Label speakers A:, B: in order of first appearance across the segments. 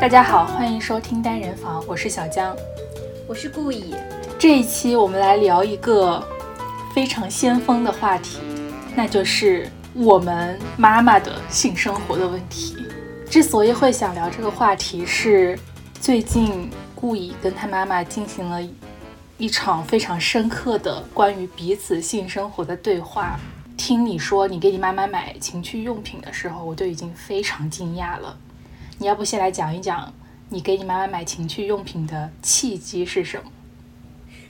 A: 大家好，欢迎收听单人房，我是小江，
B: 我是顾以。
A: 这一期我们来聊一个非常先锋的话题，那就是我们妈妈的性生活的问题。之所以会想聊这个话题，是最近顾以跟他妈妈进行了一场非常深刻的关于彼此性生活的对话。听你说你给你妈妈买情趣用品的时候，我就已经非常惊讶了。你要不先来讲一讲你给你妈妈买情趣用品的契机是什么？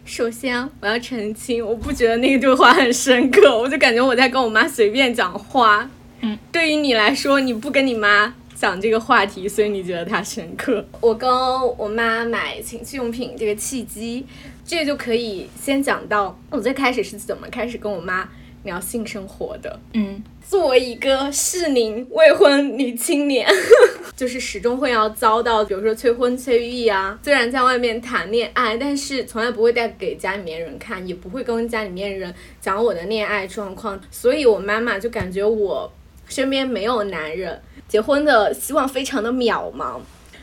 B: 首先，我要澄清，我不觉得那个对话很深刻，我就感觉我在跟我妈随便讲话。
A: 嗯，
B: 对于你来说，你不跟你妈讲这个话题，所以你觉得它深刻。我跟我妈买情趣用品这个契机，这个就可以先讲到我最开始是怎么开始跟我妈聊性生活的。
A: 嗯。
B: 作为一个适龄未婚女青年，就是始终会要遭到，比如说催婚催育啊。虽然在外面谈恋爱，但是从来不会带给家里面人看，也不会跟家里面人讲我的恋爱状况。所以我妈妈就感觉我身边没有男人，结婚的希望非常的渺茫，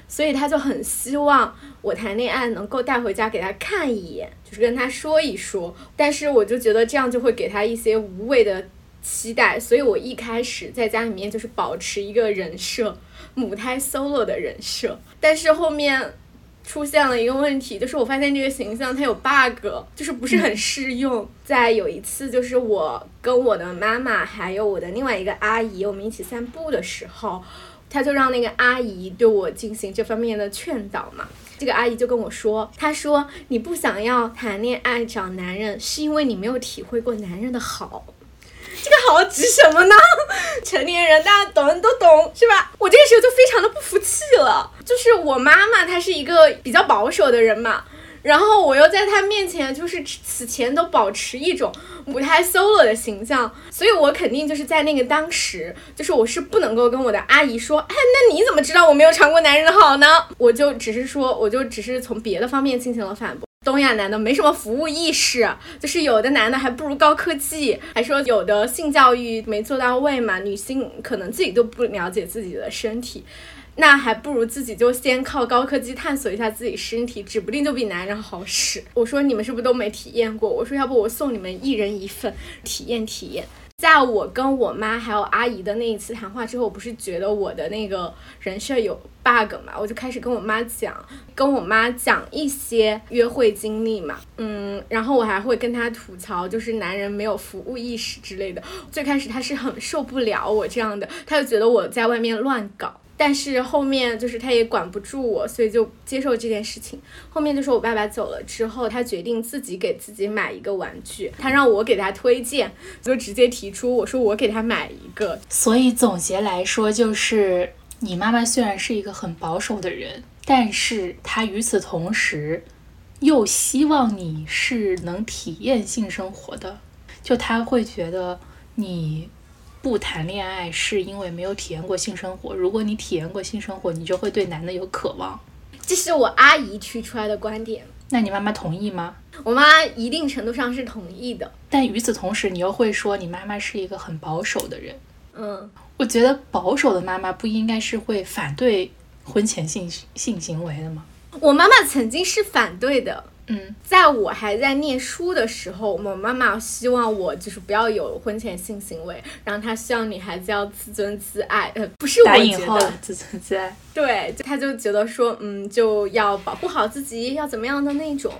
B: 所以她就很希望我谈恋爱能够带回家给他看一眼，就是跟他说一说。但是我就觉得这样就会给他一些无谓的。期待，所以我一开始在家里面就是保持一个人设，母胎 solo 的人设。但是后面出现了一个问题，就是我发现这个形象它有 bug，就是不是很适用。在有一次，就是我跟我的妈妈还有我的另外一个阿姨，我们一起散步的时候，他就让那个阿姨对我进行这方面的劝导嘛。这个阿姨就跟我说，她说你不想要谈恋爱找男人，是因为你没有体会过男人的好。这个好指什么呢？成年人大家懂的都懂是吧？我这个时候就非常的不服气了。就是我妈妈她是一个比较保守的人嘛，然后我又在她面前就是此前都保持一种母胎 solo 的形象，所以我肯定就是在那个当时，就是我是不能够跟我的阿姨说，哎，那你怎么知道我没有尝过男人的好呢？我就只是说，我就只是从别的方面进行了反驳。东亚男的没什么服务意识，就是有的男的还不如高科技，还说有的性教育没做到位嘛，女性可能自己都不了解自己的身体，那还不如自己就先靠高科技探索一下自己身体，指不定就比男人好使。我说你们是不是都没体验过？我说要不我送你们一人一份体验体验。在我跟我妈还有阿姨的那一次谈话之后，我不是觉得我的那个人设有 bug 嘛，我就开始跟我妈讲，跟我妈讲一些约会经历嘛，嗯，然后我还会跟她吐槽，就是男人没有服务意识之类的。最开始她是很受不了我这样的，她就觉得我在外面乱搞。但是后面就是他也管不住我，所以就接受这件事情。后面就是我爸爸走了之后，他决定自己给自己买一个玩具，他让我给他推荐，就直接提出我说我给他买一个。
A: 所以总结来说，就是你妈妈虽然是一个很保守的人，但是她与此同时又希望你是能体验性生活的，就她会觉得你。不谈恋爱是因为没有体验过性生活。如果你体验过性生活，你就会对男的有渴望。
B: 这是我阿姨提出来的观点。
A: 那你妈妈同意吗？
B: 我妈一定程度上是同意的。
A: 但与此同时，你又会说你妈妈是一个很保守的人。
B: 嗯，
A: 我觉得保守的妈妈不应该是会反对婚前性性行为的吗？
B: 我妈妈曾经是反对的。
A: 嗯，
B: 在我还在念书的时候，我妈妈希望我就是不要有婚前性行为，然后她希望女孩子要自尊自爱，呃，不是我觉得。
A: 自尊自爱，
B: 对，她就觉得说，嗯，就要保护好自己，要怎么样的那种。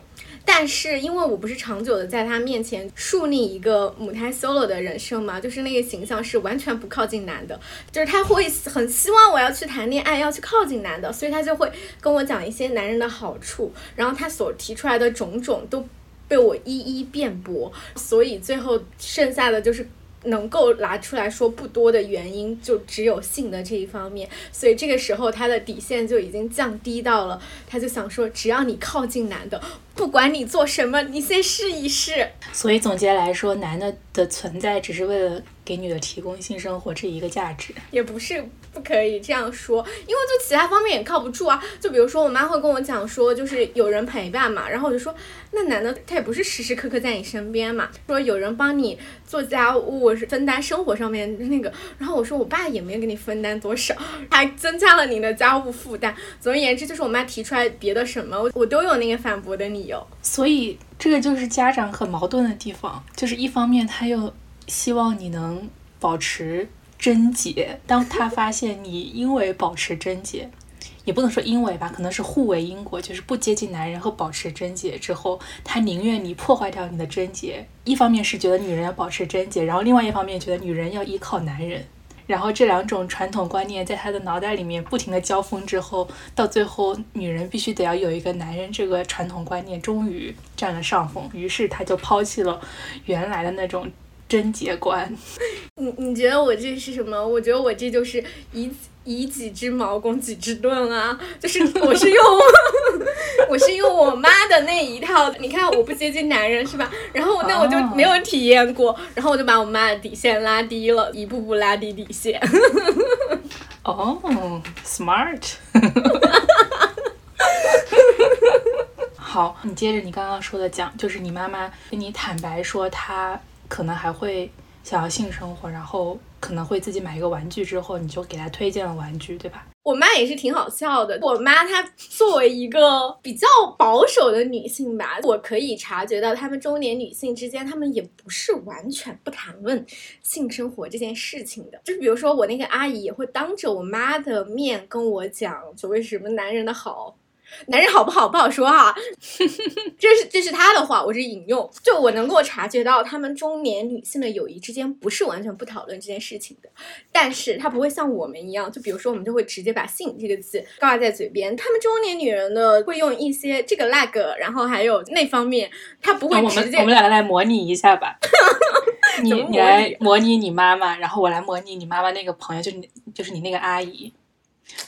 B: 但是因为我不是长久的在他面前树立一个母胎 solo 的人生嘛，就是那个形象是完全不靠近男的，就是他会很希望我要去谈恋爱，要去靠近男的，所以他就会跟我讲一些男人的好处，然后他所提出来的种种都被我一一辩驳，所以最后剩下的就是。能够拿出来说不多的原因，就只有性的这一方面，所以这个时候他的底线就已经降低到了，他就想说，只要你靠近男的，不管你做什么，你先试一试。
A: 所以总结来说，男的的存在只是为了给女的提供性生活这一个价值。
B: 也不是不可以这样说，因为就其他方面也靠不住啊。就比如说我妈会跟我讲说，就是有人陪伴嘛，然后我就说，那男的他也不是时时刻刻在你身边嘛，说有人帮你做家务，是分担生活上面那个。然后我说我爸也没有给你分担多少，还增加了你的家务负担。总而言之，就是我妈提出来别的什么，我我都有那个反驳的理由。
A: 所以这个就是家长很矛盾的地方，就是一方面他又希望你能保持贞洁，当他发现你因为保持贞洁，也不能说因为吧，可能是互为因果，就是不接近男人和保持贞洁之后，他宁愿你破坏掉你的贞洁。一方面是觉得女人要保持贞洁，然后另外一方面觉得女人要依靠男人。然后这两种传统观念在他的脑袋里面不停的交锋之后，到最后女人必须得要有一个男人这个传统观念终于占了上风，于是他就抛弃了原来的那种贞洁观。
B: 你你觉得我这是什么？我觉得我这就是以以己之矛攻己之盾啊！就是我是用 我是用我妈的那一套，你看我不接近男人是吧？然后那我就没有体验过，然后我就把我妈的底线拉低了，一步步拉低底线。
A: 哦，smart。好，你接着你刚刚说的讲，就是你妈妈跟你坦白说，她可能还会想要性生活，然后可能会自己买一个玩具，之后你就给她推荐了玩具，对吧？
B: 我妈也是挺好笑的。我妈她作为一个比较保守的女性吧，我可以察觉到，她们中年女性之间，她们也不是完全不谈论性生活这件事情的。就是比如说，我那个阿姨也会当着我妈的面跟我讲所谓什么男人的好。男人好不好不好说哈，这是这是他的话，我是引用。就我能够察觉到，他们中年女性的友谊之间不是完全不讨论这件事情的，但是他不会像我们一样，就比如说我们就会直接把性这个字挂在嘴边。他们中年女人呢，会用一些这个那个，然后还有那方面，他不会直接。
A: 我们两个来模拟一下吧，你你来模拟你妈妈，然后我来模拟你妈妈那个朋友，就是你就是你那个阿姨。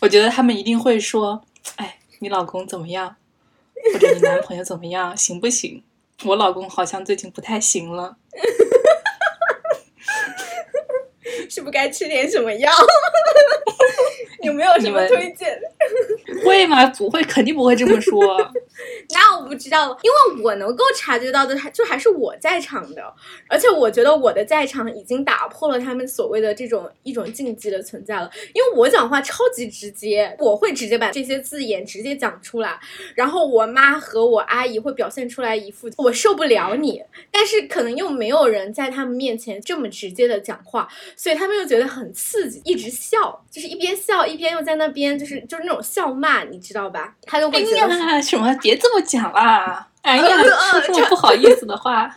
A: 我觉得他们一定会说，哎。你老公怎么样？或者你男朋友怎么样？行不行？我老公好像最近不太行了，
B: 是不该吃点什么药？有没有什么推荐？
A: 会吗？不会，肯定不会这么说。
B: 那我不知道，因为我能够察觉到的，还就还是我在场的，而且我觉得我的在场已经打破了他们所谓的这种一种禁忌的存在了。因为我讲话超级直接，我会直接把这些字眼直接讲出来，然后我妈和我阿姨会表现出来一副我受不了你，但是可能又没有人在他们面前这么直接的讲话，所以他们又觉得很刺激，一直笑，就是一边笑一边又在那边就是就是那种笑骂，你知道吧？他就会觉
A: 得什么别这么。讲啦！哎呀，说这么不好意思的话，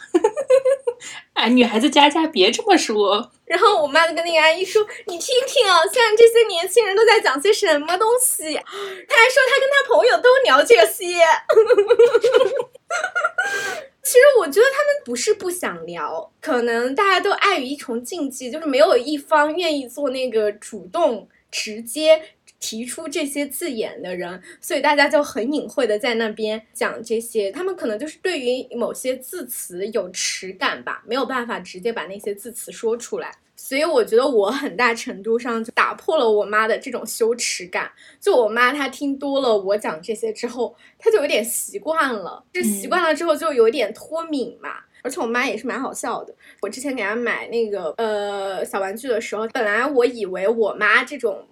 A: 哎，女孩子家家别这么说。
B: 然后我妈就跟那个阿姨说：“你听听啊，现在这些年轻人都在讲些什么东西？”她还说她跟她朋友都聊这些。其实我觉得他们不是不想聊，可能大家都碍于一重禁忌，就是没有一方愿意做那个主动直接。提出这些字眼的人，所以大家就很隐晦的在那边讲这些。他们可能就是对于某些字词有耻感吧，没有办法直接把那些字词说出来。所以我觉得我很大程度上就打破了我妈的这种羞耻感。就我妈她听多了我讲这些之后，她就有点习惯了。就习惯了之后就有点脱敏嘛。而且我妈也是蛮好笑的。我之前给她买那个呃小玩具的时候，本来我以为我妈这种。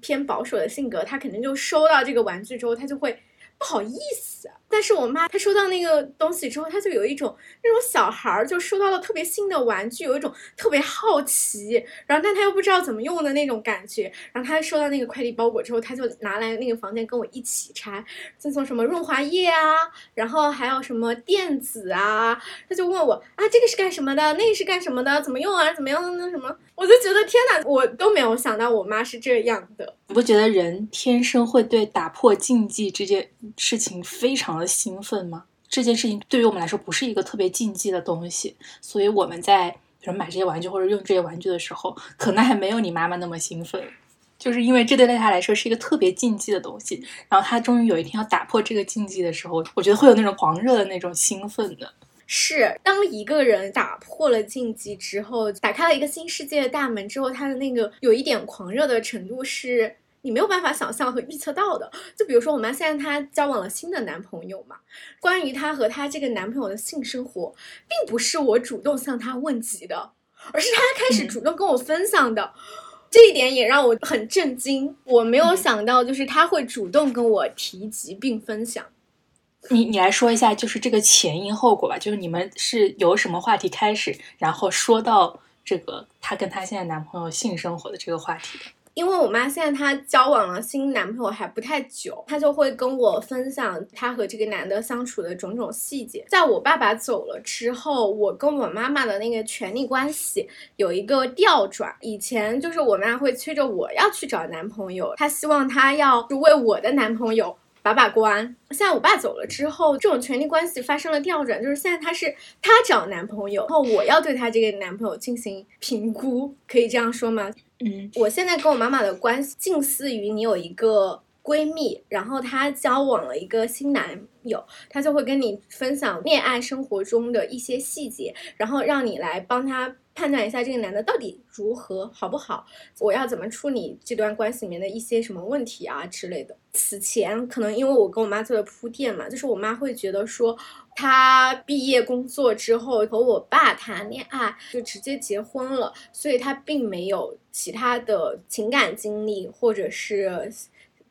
B: 偏保守的性格，他肯定就收到这个玩具之后，他就会不好意思。但是我妈她收到那个东西之后，她就有一种那种小孩儿就收到了特别新的玩具，有一种特别好奇，然后但她又不知道怎么用的那种感觉。然后她收到那个快递包裹之后，她就拿来那个房间跟我一起拆，赠送什么润滑液啊，然后还有什么垫子啊，她就问我啊，这个是干什么的？那个是干什么的？怎么用啊？怎么样的？那什么？我就觉得天哪，我都没有想到我妈是这样的。
A: 你不觉得人天生会对打破禁忌这件事情非常的？兴奋吗？这件事情对于我们来说不是一个特别禁忌的东西，所以我们在比如买这些玩具或者用这些玩具的时候，可能还没有你妈妈那么兴奋，就是因为这对他来说是一个特别禁忌的东西。然后他终于有一天要打破这个禁忌的时候，我觉得会有那种狂热的那种兴奋的。
B: 是当一个人打破了禁忌之后，打开了一个新世界的大门之后，他的那个有一点狂热的程度是你没有办法想象和预测到的。就比如说，我妈现在她交往了新的男朋友嘛，关于她和她这个男朋友的性生活，并不是我主动向她问及的，而是她开始主动跟我分享的。这一点也让我很震惊，我没有想到，就是她会主动跟我提及并分享。
A: 你你来说一下，就是这个前因后果吧。就是你们是由什么话题开始，然后说到这个她跟她现在男朋友性生活的这个话题的。
B: 因为我妈现在她交往了新男朋友还不太久，她就会跟我分享她和这个男的相处的种种细节。在我爸爸走了之后，我跟我妈妈的那个权力关系有一个调转。以前就是我妈会催着我要去找男朋友，她希望她要为我的男朋友。把把关。现在我爸走了之后，这种权力关系发生了调转，就是现在他是他找男朋友，然后我要对他这个男朋友进行评估，可以这样说吗？
A: 嗯，
B: 我现在跟我妈妈的关系近似于你有一个闺蜜，然后她交往了一个新男友，她就会跟你分享恋爱生活中的一些细节，然后让你来帮她。判断一下这个男的到底如何好不好，我要怎么处理这段关系里面的一些什么问题啊之类的。此前可能因为我跟我妈做的铺垫嘛，就是我妈会觉得说，她毕业工作之后和我爸谈恋爱就直接结婚了，所以她并没有其他的情感经历或者是。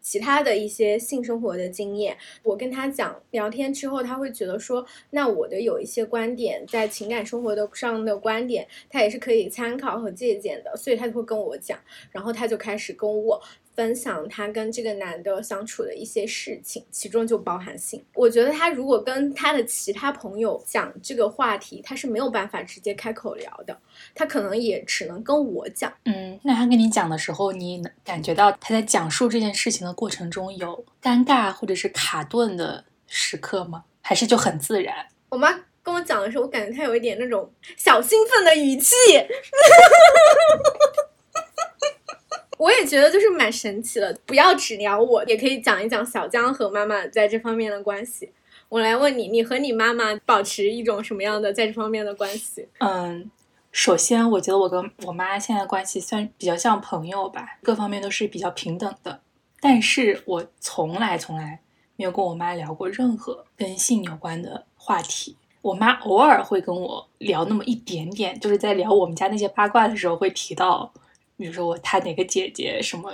B: 其他的一些性生活的经验，我跟他讲聊天之后，他会觉得说，那我的有一些观点在情感生活的上的观点，他也是可以参考和借鉴的，所以他就会跟我讲，然后他就开始跟我。分享他跟这个男的相处的一些事情，其中就包含性。我觉得他如果跟他的其他朋友讲这个话题，他是没有办法直接开口聊的，他可能也只能跟我讲。
A: 嗯，那他跟你讲的时候，你能感觉到他在讲述这件事情的过程中有尴尬或者是卡顿的时刻吗？还是就很自然？
B: 我妈跟我讲的时候，我感觉他有一点那种小兴奋的语气。我也觉得就是蛮神奇的，不要只聊我，也可以讲一讲小江和妈妈在这方面的关系。我来问你，你和你妈妈保持一种什么样的在这方面的关系？
A: 嗯，首先我觉得我跟我妈现在关系算比较像朋友吧，各方面都是比较平等的。但是我从来从来没有跟我妈聊过任何跟性有关的话题。我妈偶尔会跟我聊那么一点点，就是在聊我们家那些八卦的时候会提到。比如说我他哪个姐姐什么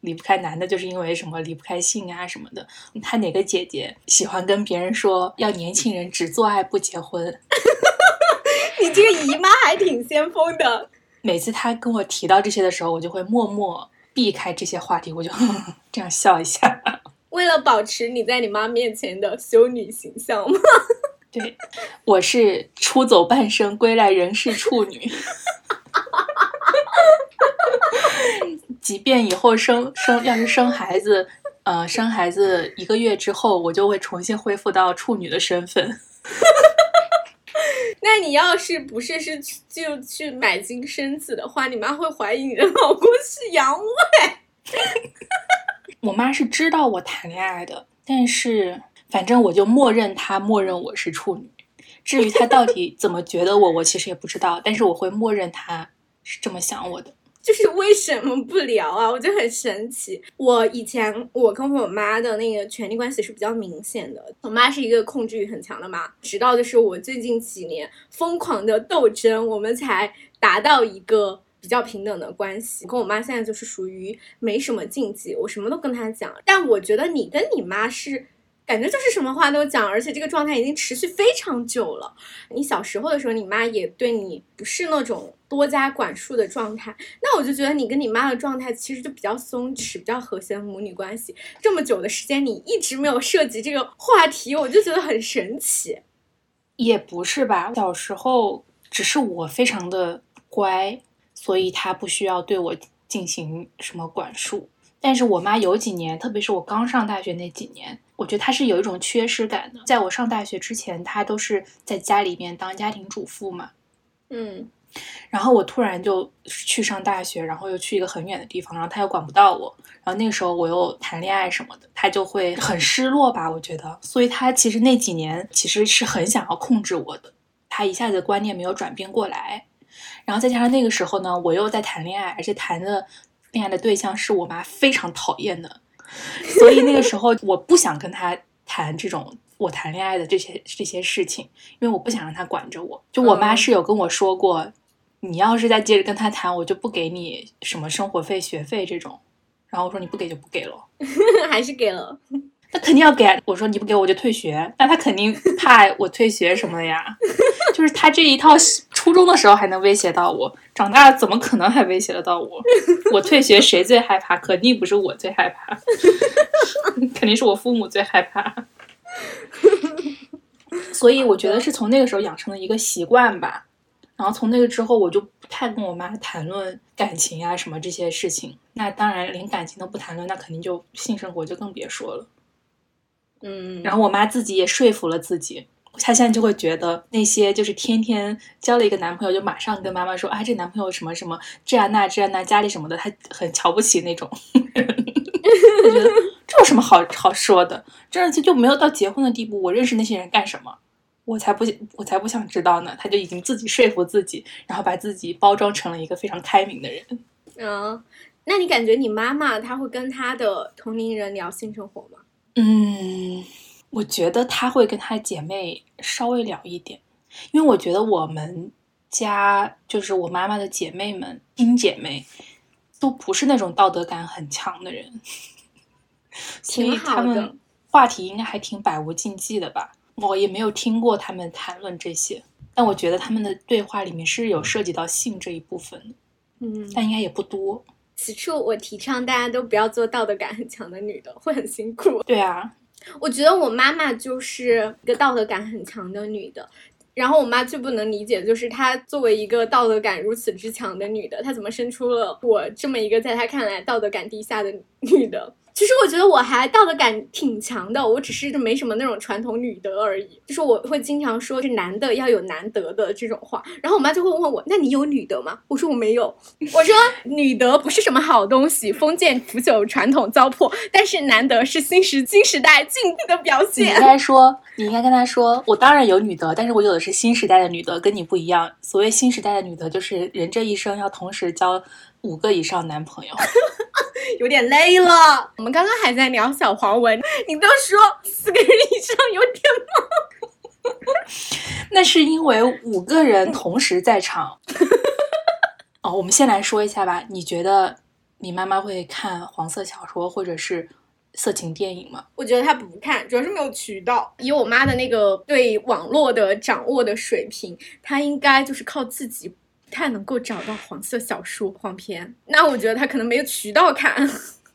A: 离不开男的，就是因为什么离不开性啊什么的。他哪个姐姐喜欢跟别人说要年轻人只做爱不结婚？
B: 你这个姨妈还挺先锋的。
A: 每次他跟我提到这些的时候，我就会默默避开这些话题，我就 这样笑一下。
B: 为了保持你在你妈面前的修女形象吗？
A: 对，我是出走半生，归来仍是处女。即便以后生生要是生孩子，呃，生孩子一个月之后，我就会重新恢复到处女的身份。
B: 那你要是不是是就去买金生子的话，你妈会怀疑你的老公是阳痿。
A: 我妈是知道我谈恋爱的，但是反正我就默认她默认我是处女。至于她到底怎么觉得我，我其实也不知道，但是我会默认她是这么想我的。
B: 就是为什么不聊啊？我觉得很神奇。我以前我跟我妈的那个权力关系是比较明显的，我妈是一个控制欲很强的妈。直到就是我最近几年疯狂的斗争，我们才达到一个比较平等的关系。跟我妈现在就是属于没什么禁忌，我什么都跟她讲。但我觉得你跟你妈是。感觉就是什么话都讲，而且这个状态已经持续非常久了。你小时候的时候，你妈也对你不是那种多加管束的状态，那我就觉得你跟你妈的状态其实就比较松弛，比较和谐的母女关系。这么久的时间，你一直没有涉及这个话题，我就觉得很神奇。
A: 也不是吧，小时候只是我非常的乖，所以她不需要对我进行什么管束。但是我妈有几年，特别是我刚上大学那几年。我觉得她是有一种缺失感的。在我上大学之前，她都是在家里面当家庭主妇嘛。
B: 嗯，
A: 然后我突然就去上大学，然后又去一个很远的地方，然后他又管不到我。然后那个时候我又谈恋爱什么的，他就会很失落吧？我觉得，所以他其实那几年其实是很想要控制我的。他一下子观念没有转变过来，然后再加上那个时候呢，我又在谈恋爱，而且谈的恋爱的对象是我妈非常讨厌的，所以那个时候我不想跟他谈这种我谈恋爱的这些这些事情，因为我不想让他管着我。就我妈
B: 嗯
A: 是有跟我说过，你要是再接着跟他谈，我就不给你什么生活费、学费这种。然后我说你不给就不给了。
B: 还是给了。
A: 那肯定要给啊，我说你不给我就退学，那他肯定怕我退学什么的呀。就是他这一套，初中的时候还能威胁到我，长大了怎么可能还威胁得到我？我退学谁最害怕？肯定不是我最害怕，肯定是我父母最害怕。所以我觉得是从那个时候养成了一个习惯吧。然后从那个之后，我就不太跟我妈谈论感情啊什么这些事情。那当然连感情都不谈论，那肯定就性生活就更别说了。
B: 嗯，
A: 然后我妈自己也说服了自己，她现在就会觉得那些就是天天交了一个男朋友，就马上跟妈妈说啊，这男朋友什么什么这样那这样那，家里什么的，她很瞧不起那种。她觉得这有什么好好说的？这就就没有到结婚的地步，我认识那些人干什么？我才不我才不想知道呢！他就已经自己说服自己，然后把自己包装成了一个非常开明的人。
B: 嗯，那你感觉你妈妈她会跟她的同龄人聊性生活吗？
A: 嗯，我觉得她会跟她姐妹稍微聊一点，因为我觉得我们家就是我妈妈的姐妹们，亲姐妹都不是那种道德感很强的人，所以他们话题应该还挺百无禁忌的吧。我也没有听过他们谈论这些，但我觉得他们的对话里面是有涉及到性这一部分的，
B: 嗯，
A: 但应该也不多。
B: 此处我提倡大家都不要做道德感很强的女的，会很辛苦。
A: 对啊，
B: 我觉得我妈妈就是一个道德感很强的女的，然后我妈最不能理解的就是她作为一个道德感如此之强的女的，她怎么生出了我这么一个在她看来道德感低下的女的？其实我觉得我还道德感挺强的，我只是就没什么那种传统女德而已。就是我会经常说，是男的要有男德的这种话，然后我妈就会问我：“那你有女德吗？”我说：“我没有。”我说：“女德不是什么好东西，封建腐朽传统糟粕，但是男德是新时新时代进步的表现
A: 你应。”该说，你应该跟他说，我当然有女德，但是我有的是新时代的女德，跟你不一样。所谓新时代的女德，就是人这一生要同时交五个以上男朋友。
B: 有点累了。我们刚刚还在聊小黄文，你都说四个人以上有点
A: 那是因为五个人同时在场。哦，我们先来说一下吧。你觉得你妈妈会看黄色小说或者是色情电影吗？
B: 我觉得她不看，主要是没有渠道。以我妈的那个对网络的掌握的水平，她应该就是靠自己，不太能够找到黄色小说、黄片。那我觉得他可能没有渠道看。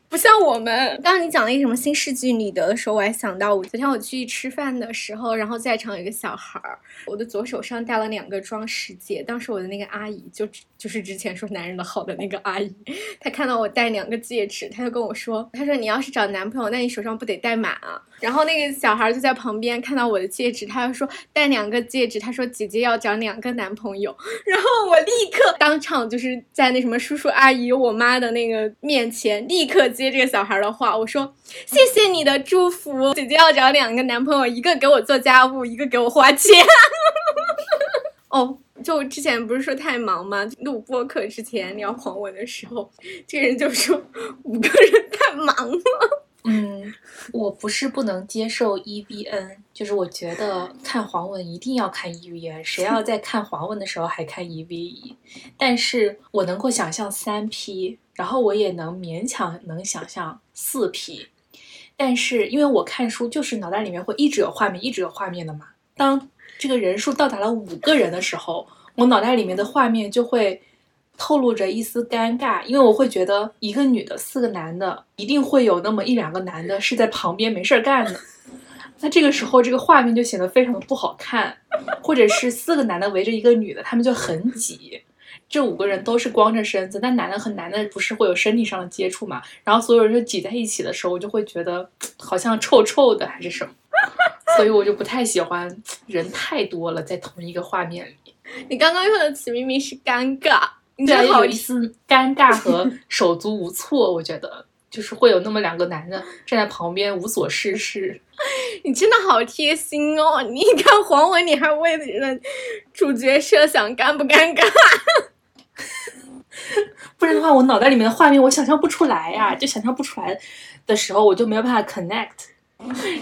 B: 不像我们，刚刚你讲那个什么新世纪女德的时候，我还想到，我昨天我去吃饭的时候，然后在场有一个小孩儿，我的左手上戴了两个装饰戒，当时我的那个阿姨就就是之前说男人的好的那个阿姨，她看到我戴两个戒指，她就跟我说，她说你要是找男朋友，那你手上不得戴满啊？然后那个小孩就在旁边看到我的戒指，他就说戴两个戒指，他说姐姐要找两个男朋友，然后我立刻当场就是在那什么叔叔阿姨我妈的那个面前，立刻接这个小孩的话，我说谢谢你的祝福，姐姐要找两个男朋友，一个给我做家务，一个给我花钱。哦，就之前不是说太忙吗？录播课之前聊黄文的时候，这个人就说五个人太忙了。
A: 嗯，我不是不能接受 EVN，就是我觉得看黄文一定要看 EVN，谁要在看黄文的时候还看 EVE？但是我能够想象三 P，然后我也能勉强能想象四 P，但是因为我看书就是脑袋里面会一直有画面，一直有画面的嘛。当这个人数到达了五个人的时候，我脑袋里面的画面就会透露着一丝尴尬，因为我会觉得一个女的，四个男的，一定会有那么一两个男的是在旁边没事儿干的。那这个时候，这个画面就显得非常的不好看，或者是四个男的围着一个女的，他们就很挤。这五个人都是光着身子，那男的和男的不是会有身体上的接触嘛？然后所有人就挤在一起的时候，我就会觉得好像臭臭的还是什么，所以我就不太喜欢人太多了在同一个画面里。
B: 你刚刚用的词明明是尴尬，你
A: 对啊，
B: 这好
A: 有一丝尴尬和 手足无措，我觉得就是会有那么两个男的站在旁边无所事事。
B: 你真的好贴心哦！你看黄文，你还为了主角设想，尴不尴尬？
A: 不然的话，我脑袋里面的画面我想象不出来呀，就想象不出来的时候，我就没有办法 connect。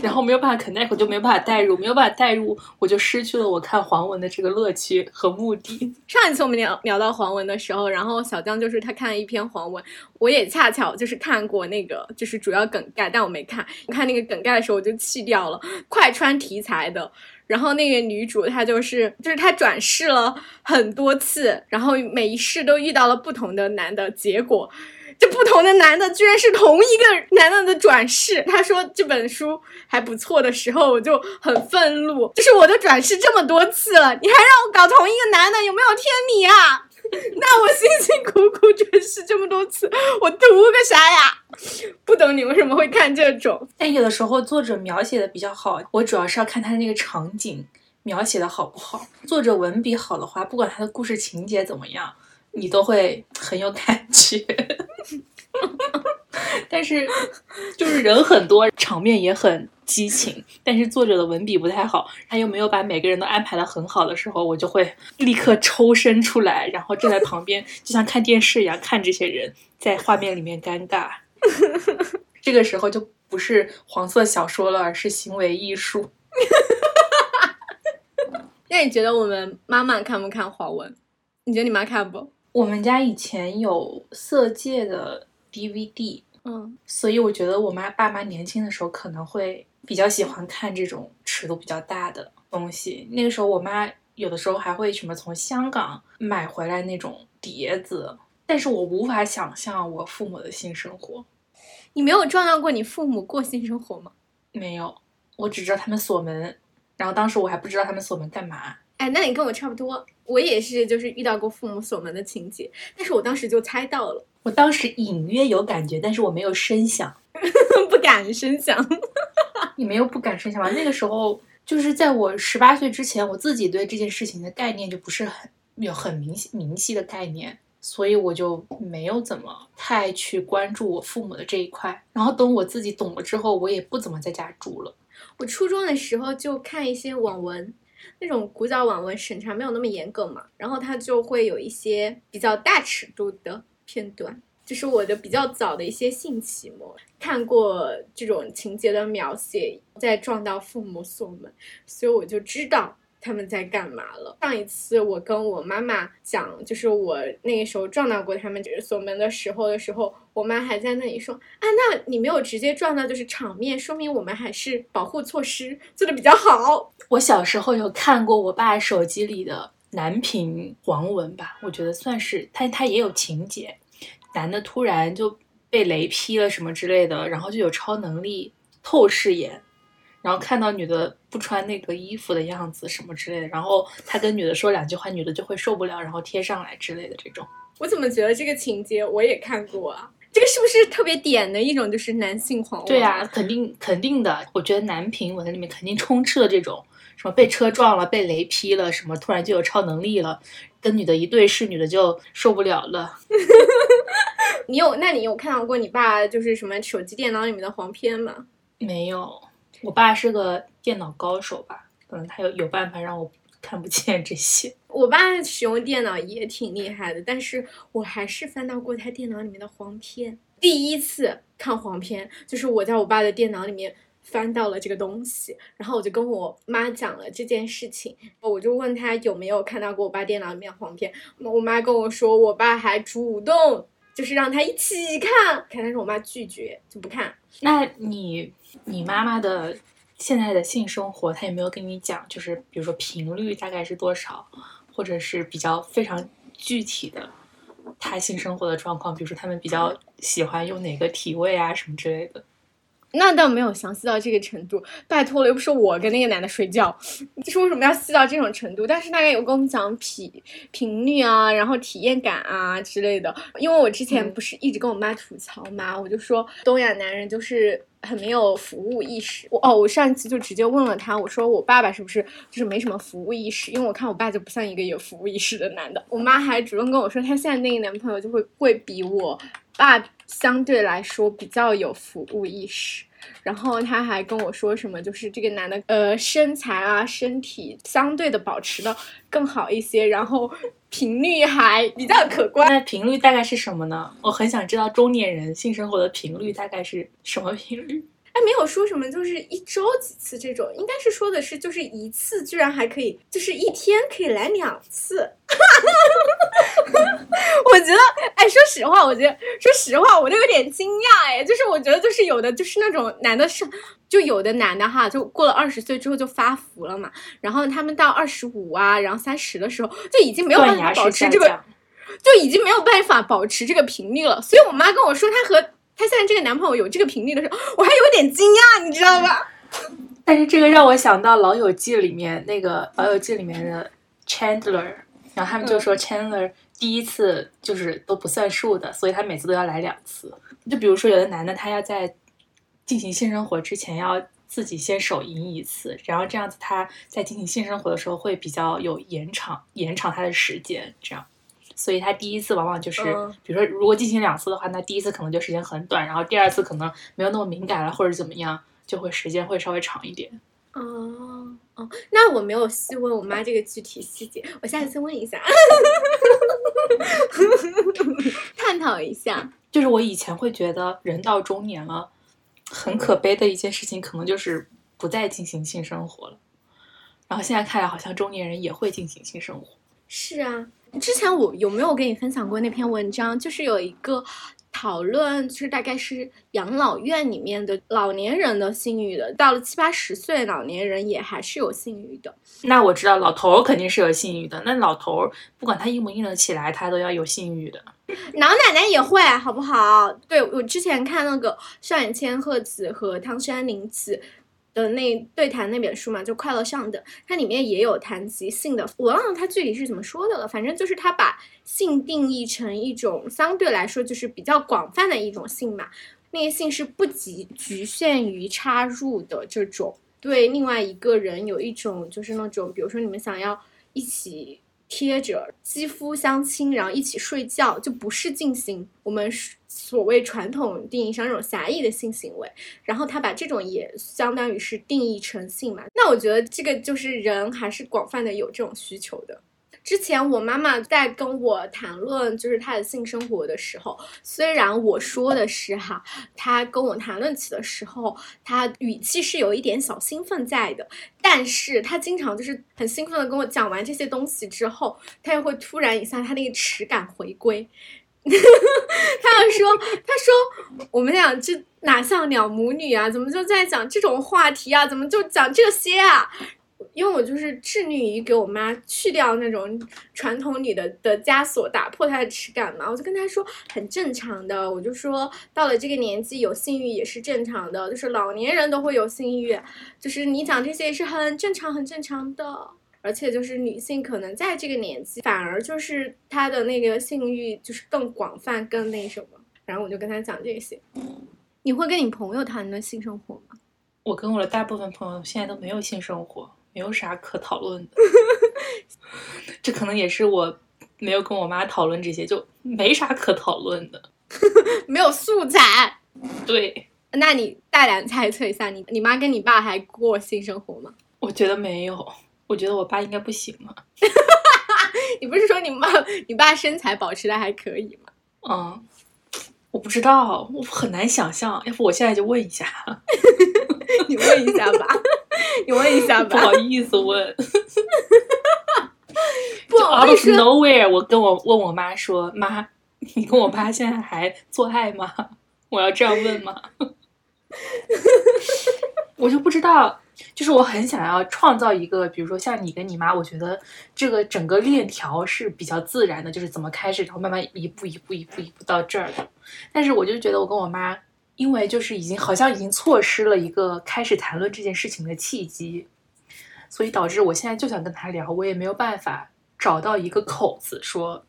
A: 然后没有办法 connect，我就没有办法代入，没有办法代入，我就失去了我看黄文的这个乐趣和目的。
B: 上一次我们聊聊到黄文的时候，然后小江就是他看了一篇黄文，我也恰巧就是看过那个就是主要梗概，但我没看。看那个梗概的时候我就弃掉了，快穿题材的。然后那个女主她就是就是她转世了很多次，然后每一世都遇到了不同的男的，结果。这不同的男的居然是同一个男的的转世。他说这本书还不错的时候，我就很愤怒，就是我都转世这么多次了，你还让我搞同一个男的，有没有天理啊？那我辛辛苦苦转世这么多次，我图个啥呀？不懂你为什么会看这种？
A: 但有的时候作者描写的比较好，我主要是要看他的那个场景描写的好不好。作者文笔好的话，不管他的故事情节怎么样。你都会很有感觉，但是就是人很多，场面也很激情，但是作者的文笔不太好，他又没有把每个人都安排的很好的时候，我就会立刻抽身出来，然后站在旁边，就像看电视一样看这些人在画面里面尴尬。这个时候就不是黄色小说了，而是行为艺术。
B: 那你觉得我们妈妈看不看黄文？你觉得你妈看不？
A: 我们家以前有色戒的 DVD，
B: 嗯，
A: 所以我觉得我妈爸妈年轻的时候可能会比较喜欢看这种尺度比较大的东西。那个时候我妈有的时候还会什么从香港买回来那种碟子，但是我无法想象我父母的性生活。
B: 你没有撞到过你父母过性生活吗？
A: 没有，我只知道他们锁门，然后当时我还不知道他们锁门干嘛。
B: 哎，那你跟我差不多，我也是，就是遇到过父母锁门的情节，但是我当时就猜到了，
A: 我当时隐约有感觉，但是我没有声响，
B: 不敢声响。
A: 你没有不敢深想吗？那个时候就是在我十八岁之前，我自己对这件事情的概念就不是很有很明晰明晰的概念，所以我就没有怎么太去关注我父母的这一块。然后等我自己懂了之后，我也不怎么在家住了。
B: 我初中的时候就看一些网文。那种古早网文审查没有那么严格嘛，然后它就会有一些比较大尺度的片段，就是我的比较早的一些性启蒙，看过这种情节的描写，再撞到父母锁门，所以我就知道。他们在干嘛了？上一次我跟我妈妈讲，就是我那个时候撞到过他们就是锁门的时候的时候，我妈还在那里说啊，那你没有直接撞到就是场面，说明我们还是保护措施做的比较好。
A: 我小时候有看过我爸手机里的男频黄文吧，我觉得算是他他也有情节，男的突然就被雷劈了什么之类的，然后就有超能力透视眼。然后看到女的不穿那个衣服的样子什么之类的，然后他跟女的说两句话，女的就会受不了，然后贴上来之类的这种。
B: 我怎么觉得这个情节我也看过啊？这个是不是特别点的一种就是男性黄文？
A: 对啊，肯定肯定的。我觉得男频文里面肯定充斥了这种什么被车撞了、被雷劈了，什么突然就有超能力了，跟女的一对视，女的就受不了了。
B: 你有？那你有看到过你爸就是什么手机、电脑里面的黄片吗？
A: 没有。我爸是个电脑高手吧，可能他有有办法让我看不见这些。
B: 我爸使用电脑也挺厉害的，但是我还是翻到过他电脑里面的黄片。第一次看黄片，就是我在我爸的电脑里面翻到了这个东西，然后我就跟我妈讲了这件事情，我就问他有没有看到过我爸电脑里面黄片，我妈跟我说，我爸还主动就是让他一起看，看，但是我妈拒绝就不看。
A: 那你？你妈妈的现在的性生活，她有没有跟你讲？就是比如说频率大概是多少，或者是比较非常具体的他性生活的状况，比如说他们比较喜欢用哪个体位啊什么之类的。
B: 那倒没有详细到这个程度，拜托了，又不是我跟那个男的睡觉，就是为什么要细到这种程度？但是大概有跟我们讲频频率啊，然后体验感啊之类的。因为我之前不是一直跟我妈吐槽嘛，我就说东亚男人就是很没有服务意识。我哦，我上一次就直接问了他，我说我爸爸是不是就是没什么服务意识？因为我看我爸就不像一个有服务意识的男的。我妈还主动跟我说，她现在那个男朋友就会会比我爸相对来说比较有服务意识。然后他还跟我说什么，就是这个男的，呃，身材啊，身体相对的保持的更好一些，然后频率还比较可观。
A: 那频率大概是什么呢？我很想知道中年人性生活的频率大概是什么频率。
B: 哎，没有说什么，就是一周几次这种，应该是说的是，就是一次居然还可以，就是一天可以来两次。我觉得，哎，说实话，我觉得，说实话，我都有点惊讶，哎，就是我觉得，就是有的，就是那种男的上，就有的男的哈，就过了二十岁之后就发福了嘛，然后他们到二十五啊，然后三十的时候，就已经没有办法保持这个，就已经没有办法保持这个频率了。所以我妈跟我说，她和。她现在这个男朋友有这个频率的时候，我还有点惊讶，你知道吧？
A: 但是这个让我想到《老友记》里面那个《老友记》里面的 Chandler，然后他们就说 Chandler 第一次就是都不算数的，所以他每次都要来两次。就比如说有的男的他要在进行性生活之前要自己先手淫一次，然后这样子他在进行性生活的时候会比较有延长延长他的时间，这样。所以他第一次往往就是，比如说如果进行两次的话，那第一次可能就时间很短，然后第二次可能没有那么敏感了或者怎么样，就会时间会稍微长一点。
B: 哦哦，那我没有细问我妈这个具体细节，我下次问一下，探讨一下。
A: 就是我以前会觉得人到中年了，很可悲的一件事情，可能就是不再进行性生活了。然后现在看来，好像中年人也会进行性生活。
B: 是啊。之前我有没有跟你分享过那篇文章？就是有一个讨论，就是大概是养老院里面的老年人的性欲的，到了七八十岁，老年人也还是有性欲的。
A: 那我知道老头肯定是有性欲的。那老头不管他硬不硬得起来，他都要有性欲的。
B: 老奶奶也会，好不好？对我之前看那个上野千鹤子和汤山林子。的那对谈那本书嘛，就《快乐上的》，它里面也有谈及性的，我忘了它具体是怎么说的了。反正就是他把性定义成一种相对来说就是比较广泛的一种性嘛，那个性是不局局限于插入的这种，对另外一个人有一种就是那种，比如说你们想要一起。贴着肌肤相亲，然后一起睡觉，就不是进行我们所谓传统定义上那种狭义的性行为。然后他把这种也相当于是定义成性嘛？那我觉得这个就是人还是广泛的有这种需求的。之前我妈妈在跟我谈论就是她的性生活的时候，虽然我说的是哈，她跟我谈论起的时候，她语气是有一点小兴奋在的，但是她经常就是很兴奋的跟我讲完这些东西之后，她又会突然一下她那个耻感回归，她要说，她说我们俩这哪像两母女啊，怎么就在讲这种话题啊，怎么就讲这些啊？因为我就是致力于给我妈去掉那种传统里的的枷锁，打破她的耻感嘛，我就跟她说很正常的，我就说到了这个年纪有性欲也是正常的，就是老年人都会有性欲，就是你讲这些也是很正常很正常的，而且就是女性可能在这个年纪反而就是她的那个性欲就是更广泛更那什么，然后我就跟她讲这些，你会跟你朋友谈论性生活吗？
A: 我跟我的大部分朋友现在都没有性生活。没有啥可讨论的，这可能也是我没有跟我妈讨论这些，就没啥可讨论的，
B: 没有素材。
A: 对，
B: 那你大胆猜测一下，你你妈跟你爸还过性生活吗？
A: 我觉得没有，我觉得我爸应该不行了。
B: 你不是说你妈你爸身材保持的还可以吗？
A: 嗯，我不知道，我很难想象。要不我现在就问一下。
B: 你问一下吧，你问一下吧。
A: 不好意思问。
B: 不
A: ，out of nowhere，我跟我问我妈说：“妈，你跟我爸现在还做爱吗？” 我要这样问吗？我就不知道。就是我很想要创造一个，比如说像你跟你妈，我觉得这个整个链条是比较自然的，就是怎么开始，然后慢慢一步一步一步一步到这儿的。但是我就觉得我跟我妈。因为就是已经好像已经错失了一个开始谈论这件事情的契机，所以导致我现在就想跟他聊，我也没有办法找到一个口子说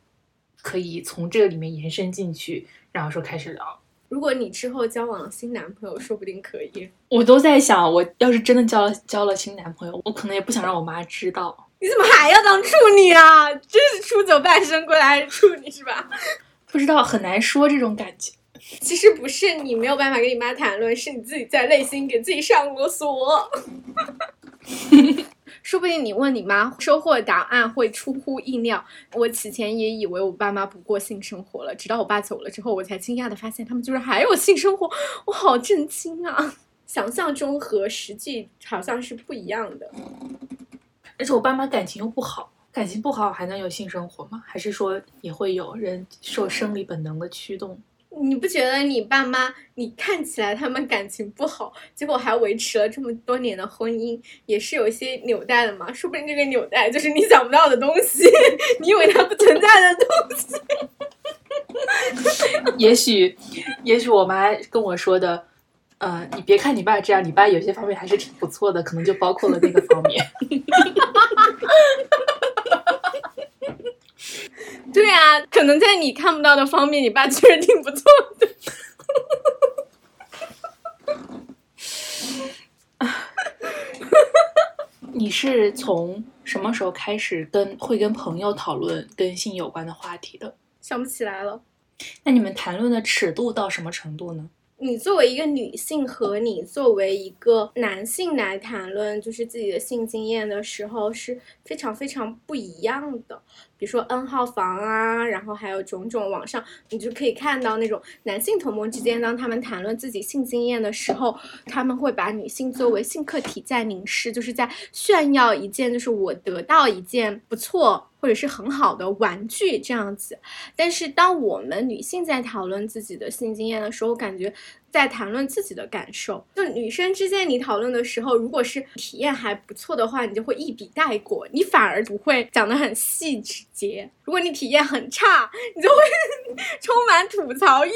A: 可以从这个里面延伸进去，然后说开始聊。
B: 如果你之后交往了新男朋友，说不定可以。
A: 我都在想，我要是真的交了交了新男朋友，我可能也不想让我妈知道。
B: 你怎么还要当处女啊？真是出走半生归来还是处女是吧？
A: 不知道，很难说这种感觉。
B: 其实不是你没有办法跟你妈谈论，是你自己在内心给自己上啰嗦。说不定你问你妈，收获答案会出乎意料。我此前也以为我爸妈不过性生活了，直到我爸走了之后，我才惊讶的发现他们居然还有性生活，我好震惊啊！想象中和实际好像是不一样的。
A: 而且我爸妈感情又不好，感情不好还能有性生活吗？还是说也会有人受生理本能的驱动？
B: 你不觉得你爸妈，你看起来他们感情不好，结果还维持了这么多年的婚姻，也是有一些纽带的吗？说不定这个纽带就是你想不到的东西，你以为它不存在的东西。
A: 也许，也许我妈跟我说的，呃，你别看你爸这样，你爸有些方面还是挺不错的，可能就包括了那个方面。
B: 对啊，可能在你看不到的方面，你爸确实挺不错的。
A: 你是从什么时候开始跟会跟朋友讨论跟性有关的话题的？
B: 想不起来了。
A: 那你们谈论的尺度到什么程度呢？
B: 你作为一个女性和你作为一个男性来谈论就是自己的性经验的时候是非常非常不一样的。比如说 N 号房啊，然后还有种种网上，你就可以看到那种男性同盟之间，当他们谈论自己性经验的时候，他们会把女性作为性客体在凝视，就是在炫耀一件，就是我得到一件不错或者是很好的玩具这样子。但是当我们女性在讨论自己的性经验的时候，我感觉。在谈论自己的感受，就女生之间，你讨论的时候，如果是体验还不错的话，你就会一笔带过，你反而不会讲得很细节。如果你体验很差，你就会 充满吐槽意。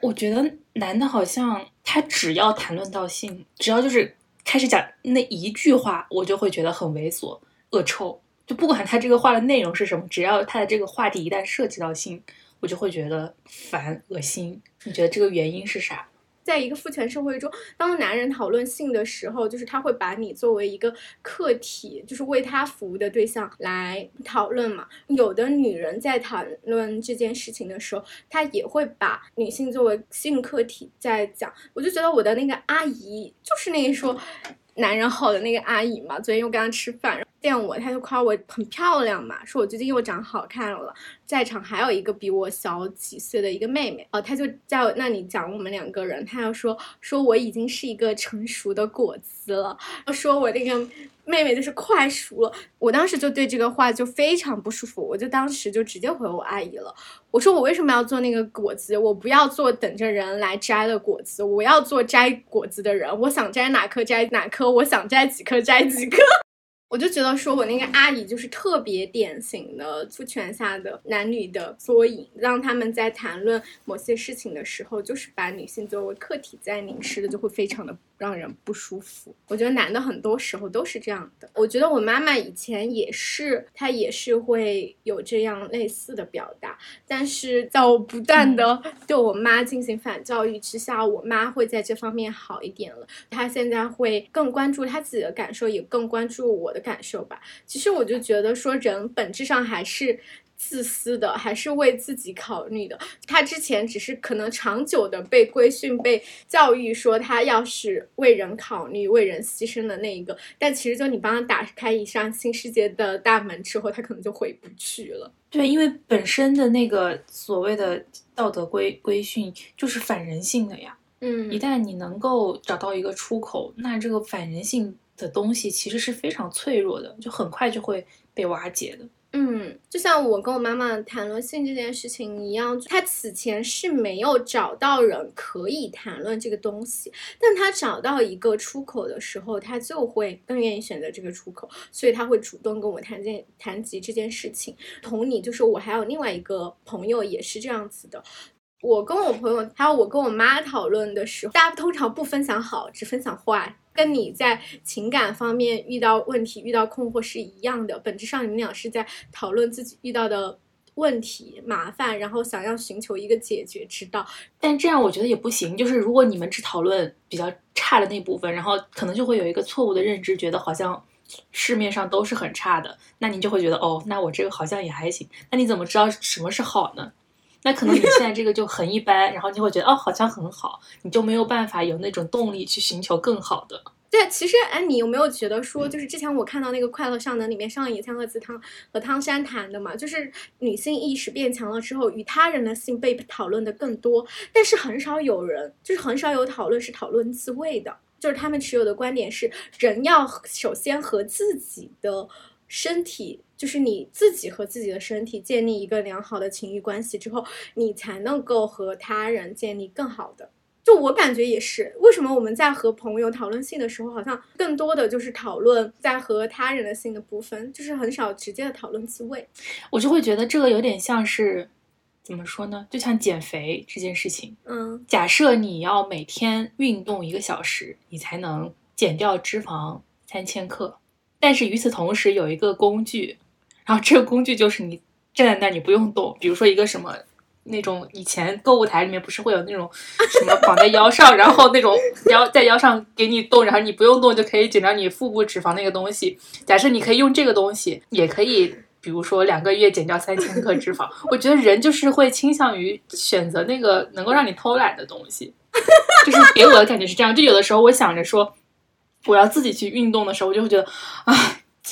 A: 我觉得男的好像他只要谈论到性，只要就是开始讲那一句话，我就会觉得很猥琐、恶臭。就不管他这个话的内容是什么，只要他的这个话题一旦涉及到性，我就会觉得烦、恶心。你觉得这个原因是啥？
B: 在一个父权社会中，当男人讨论性的时候，就是他会把你作为一个客体，就是为他服务的对象来讨论嘛。有的女人在谈论这件事情的时候，她也会把女性作为性客体在讲。我就觉得我的那个阿姨就是那个说男人好的那个阿姨嘛。昨天又跟她吃饭。见我，他就夸我很漂亮嘛，说我最近又长好看了。在场还有一个比我小几岁的一个妹妹，哦，他就在那里讲我们两个人，他要说说我已经是一个成熟的果子了，说我那个妹妹就是快熟了。我当时就对这个话就非常不舒服，我就当时就直接回我阿姨了，我说我为什么要做那个果子？我不要做等着人来摘的果子，我要做摘果子的人。我想摘哪颗摘哪颗，我想摘几颗摘几颗。我就觉得说，我那个阿姨就是特别典型的父权下的男女的缩影，让他们在谈论某些事情的时候，就是把女性作为客体在凝视的，就会非常的。让人不舒服。我觉得男的很多时候都是这样的。我觉得我妈妈以前也是，她也是会有这样类似的表达。但是在我不断的对我妈进行反教育之下，我妈会在这方面好一点了。她现在会更关注她自己的感受，也更关注我的感受吧。其实我就觉得说，人本质上还是。自私的，还是为自己考虑的。他之前只是可能长久的被规训、被教育，说他要是为人考虑、为人牺牲的那一个。但其实，就你帮他打开一扇新世界的大门之后，他可能就回不去了。
A: 对，因为本身的那个所谓的道德规规训就是反人性的呀。
B: 嗯，
A: 一旦你能够找到一个出口，那这个反人性的东西其实是非常脆弱的，就很快就会被瓦解的。
B: 嗯，就像我跟我妈妈谈论性这件事情一样，她此前是没有找到人可以谈论这个东西，但她找到一个出口的时候，她就会更愿意选择这个出口，所以她会主动跟我谈件谈及这件事情。同理就是我还有另外一个朋友也是这样子的，我跟我朋友还有我跟我妈讨论的时候，大家通常不分享好，只分享坏。跟你在情感方面遇到问题、遇到困惑是一样的，本质上你们俩是在讨论自己遇到的问题、麻烦，然后想要寻求一个解决之道。
A: 但这样我觉得也不行，就是如果你们只讨论比较差的那部分，然后可能就会有一个错误的认知，觉得好像市面上都是很差的，那你就会觉得哦，那我这个好像也还行。那你怎么知道什么是好呢？那可能你现在这个就很一般，然后你会觉得哦，好像很好，你就没有办法有那种动力去寻求更好的。
B: 对，其实哎，你有没有觉得说，就是之前我看到那个《快乐上能》里面上野千鹤子汤和汤山谈的嘛，就是女性意识变强了之后，与他人的性被讨论的更多，但是很少有人，就是很少有讨论是讨论自慰的，就是他们持有的观点是，人要首先和自己的身体，就是你自己和自己的身体建立一个良好的情欲关系之后，你才能够和他人建立更好的。就我感觉也是，为什么我们在和朋友讨论性的时候，好像更多的就是讨论在和他人的性的部分，就是很少直接的讨论自慰。
A: 我就会觉得这个有点像是怎么说呢？就像减肥这件事情。
B: 嗯
A: 假设你要每天运动一个小时，你才能减掉脂肪三千克，但是与此同时有一个工具，然后这个工具就是你站在那儿你不用动，比如说一个什么。那种以前购物台里面不是会有那种什么绑在腰上，然后那种腰在腰上给你动，然后你不用动就可以减掉你腹部脂肪那个东西。假设你可以用这个东西，也可以，比如说两个月减掉三千克脂肪。我觉得人就是会倾向于选择那个能够让你偷懒的东西，就是给我的感觉是这样。就有的时候我想着说我要自己去运动的时候，我就会觉得啊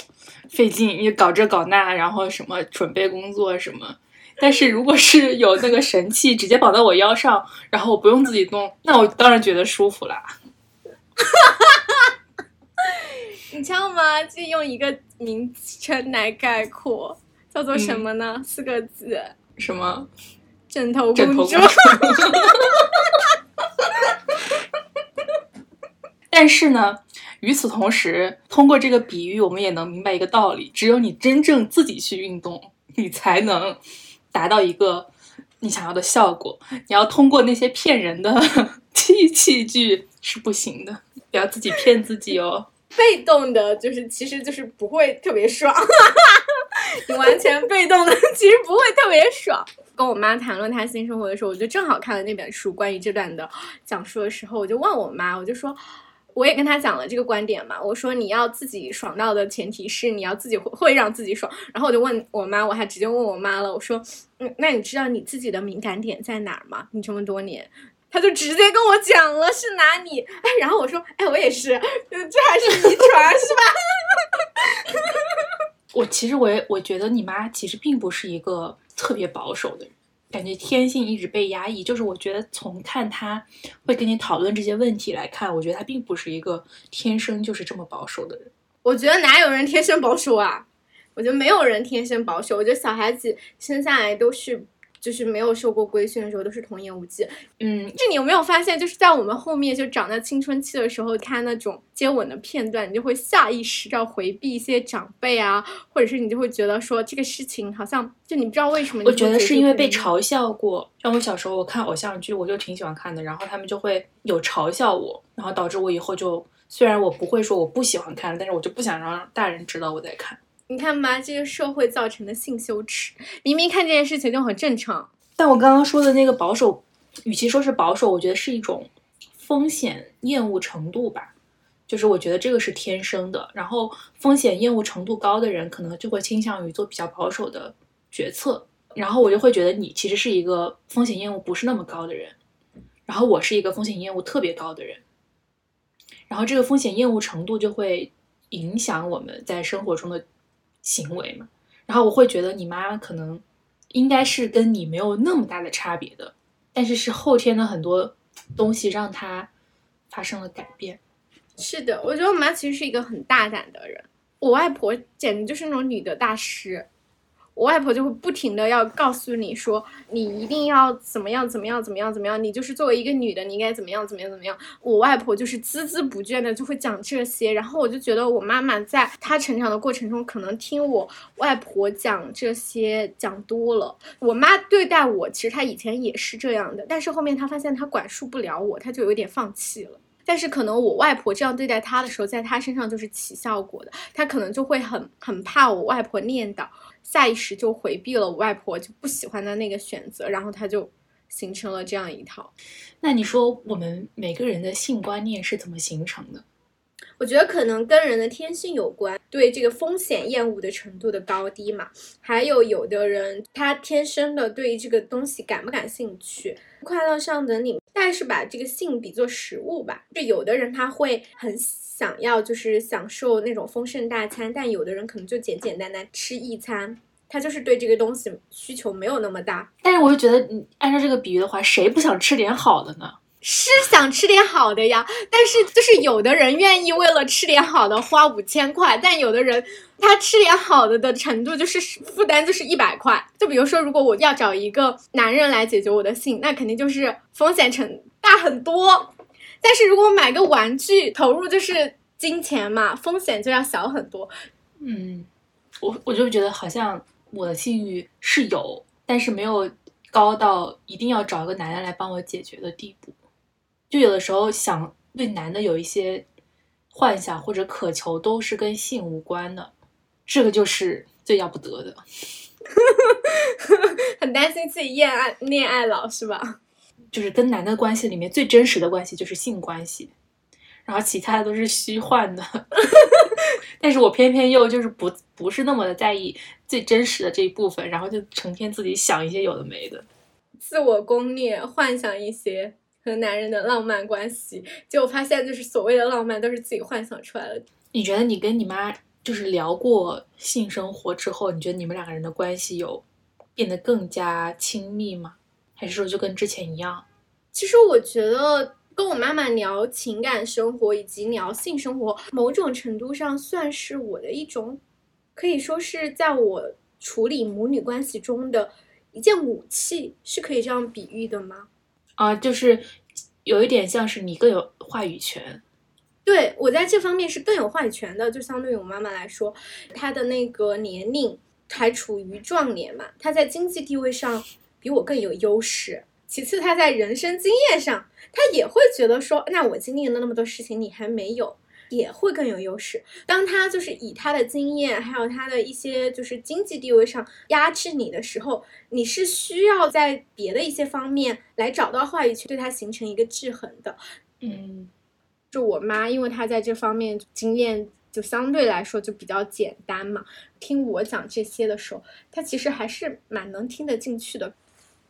A: 费劲，你搞这搞那，然后什么准备工作什么。但是如果是有那个神器直接绑在我腰上，然后我不用自己动，那我当然觉得舒服啦。
B: 你知道吗？就用一个名称来概括，叫做什么呢？四个字：
A: 什么？
B: 枕头
A: 枕头
B: 公主。
A: 但是呢，与此同时，通过这个比喻，我们也能明白一个道理：只有你真正自己去运动，你才能达到一个你想要的效果。你要通过那些骗人的 器器具是不行的，不要自己骗自己哦。
B: 被动的，就是其实就是不会特别爽。你完全被动的，其实不会特别爽。跟我妈谈论她性生活的时候，我就正好看了那本书，关于这段的讲述的时候，我就问我妈，我就说。我也跟她讲了这个观点嘛，我说你要自己爽到的前提是你要自己会会让自己爽，然后我就问我妈，我还直接问我妈了，我说，嗯，那你知道你自己的敏感点在哪儿吗？你这么多年，她就直接跟我讲了是哪里，哎，然后我说，哎，我也是，这还是遗传是吧？
A: 我其实我也我觉得你妈其实并不是一个特别保守的人，感觉天性一直被压抑。就是我觉得从看他会跟你讨论这些问题来看，我觉得他并不是一个天生就是这么保守的人。
B: 我觉得哪有人天生保守啊？我觉得没有人天生保守。我觉得小孩子生下来都是，就是没有受过规训的时候都是童言无忌。
A: 嗯，
B: 就你有没有发现，就是在我们后面就长到青春期的时候，看那种接吻的片段，你就会下意识要回避一些长辈啊，或者是你就会觉得说这个事情好像就你不知道为什么。
A: 我觉得是因为被。嘲笑过。像我小时候，我看偶像剧，我就挺喜欢看的，然后他们就会有嘲笑我，然后导致我以后就虽然我不会说我不喜欢看，但是我就不想让大人知道我在看。
B: 你看吧，这个社会造成的性羞耻，明明看这件事情就很正常。
A: 但我刚刚说的那个保守，与其说是保守，我觉得是一种风险厌恶程度吧。就是我觉得这个是天生的，然后风险厌恶程度高的人，可能就会倾向于做比较保守的决策。然后我就会觉得你其实是一个风险厌恶不是那么高的人，然后我是一个风险厌恶特别高的人。然后这个风险厌恶程度就会影响我们在生活中的行为嘛。然后我会觉得你妈可能应该是跟你没有那么大的差别的，但是是后天的很多东西让她发生了改变。
B: 是的，我觉得我妈其实是一个很大胆的人。我外婆简直就是那种女的大师。我外婆就会不停的要告诉你说，你一定要怎么样怎么样怎么样怎么样，你就是作为一个女的，你应该怎么样怎么样怎么样。我外婆就是孜孜不倦的就会讲这些，然后我就觉得我妈妈在她成长的过程中，可能听我外婆讲这些讲多了。我妈对待我，其实她以前也是这样的，但是后面她发现她管束不了我，她就有点放弃了。但是可能我外婆这样对待她的时候，在她身上就是起效果的，她可能就会很很怕我外婆念叨，下意识就回避了我外婆就不喜欢的那个选择，然后她就形成了这样一套。
A: 那你说我们每个人的性观念是怎么形成的？
B: 我觉得可能跟人的天性有关。对这个风险厌恶的程度的高低嘛。还有有的人他天生的对这个东西感不感兴趣，快乐上等你大概是把这个性比作食物吧。就有的人他会很想要就是享受那种丰盛大餐，但有的人可能就简简单单吃一餐。他就是对这个东西需求没有那么大，
A: 但是我就觉得，你按照这个比喻的话，谁不想吃点好的呢？
B: 是想吃点好的呀，但是就是有的人愿意为了吃点好的花五千块，但有的人他吃点好的的程度就是负担就是一百块。就比如说，如果我要找一个男人来解决我的性，那肯定就是风险成大很多。但是如果买个玩具，投入就是金钱嘛，风险就要小很多。
A: 嗯，我我就觉得好像。我的性欲是有，但是没有高到一定要找一个男人来帮我解决的地步。就有的时候想对男的有一些幻想或者渴求，都是跟性无关的，这个就是最要不得的。
B: 很担心自己恋爱恋爱脑是吧？
A: 就是跟男的关系里面最真实的关系就是性关系。然后其他的都是虚幻的，但是我偏偏又就是不不是那么的在意最真实的这一部分，然后就成天自己想一些有的没的，
B: 自我攻略，幻想一些和男人的浪漫关系，结果发现就是所谓的浪漫都是自己幻想出来的。
A: 你觉得你跟你妈就是聊过性生活之后，你觉得你们两个人的关系有变得更加亲密吗？还是说就跟之前一样？
B: 其实我觉得。跟我妈妈聊情感生活以及聊性生活，某种程度上算是我的一种，可以说是在我处理母女关系中的一件武器，是可以这样比喻的吗？
A: 啊，就是有一点像是你更有话语权，
B: 对我在这方面是更有话语权的，就相对于我妈妈来说，她的那个年龄还处于壮年嘛，她在经济地位上比我更有优势。其次，她在人生经验上，她也会觉得说，那我经历了那么多事情，你还没有，也会更有优势。当他就是以他的经验，还有他的一些就是经济地位上压制你的时候，你是需要在别的一些方面来找到话语权，对他形成一个制衡的。
A: 嗯，
B: 就我妈，因为她在这方面经验就相对来说就比较简单嘛，听我讲这些的时候，她其实还是蛮能听得进去的。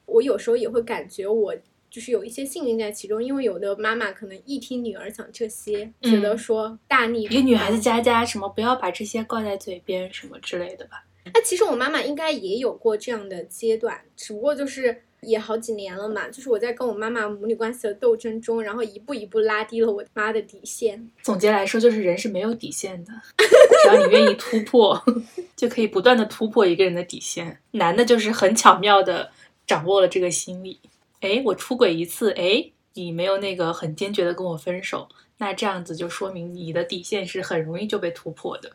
B: 我有时候也会感觉我就是有一些幸运在其中，因为有的妈妈可能一听女儿讲这些，觉得说大逆
A: 一个女孩子加加什么不要把这些挂在嘴边什么之类的吧。
B: 那其实我妈妈应该也有过这样的阶段，只不过就是也好几年了嘛。就是我在跟我妈妈母女关系的斗争中，然后一步一步拉低了我妈的底线。
A: 总结来说，就是人是没有底线的，只要你愿意突破，就可以不断的突破一个人的底线。男的就是很巧妙的。掌握了这个心理，哎，我出轨一次，哎，你没有那个很坚决的跟我分手，那这样子就说明你的底线是很容易就被突破的。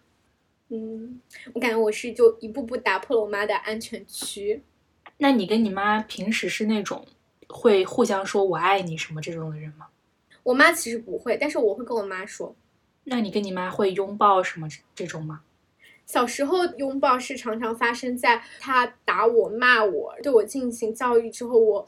B: 嗯，我感觉我是就一步步打破了我妈的安全区。
A: 那你跟你妈平时是那种会互相说我爱你什么这种的人吗？
B: 我妈其实不会，但是我会跟我妈说。
A: 那你跟你妈会拥抱什么这种吗？
B: 小时候拥抱是常常发生在她打我、骂我、对我进行教育之后，我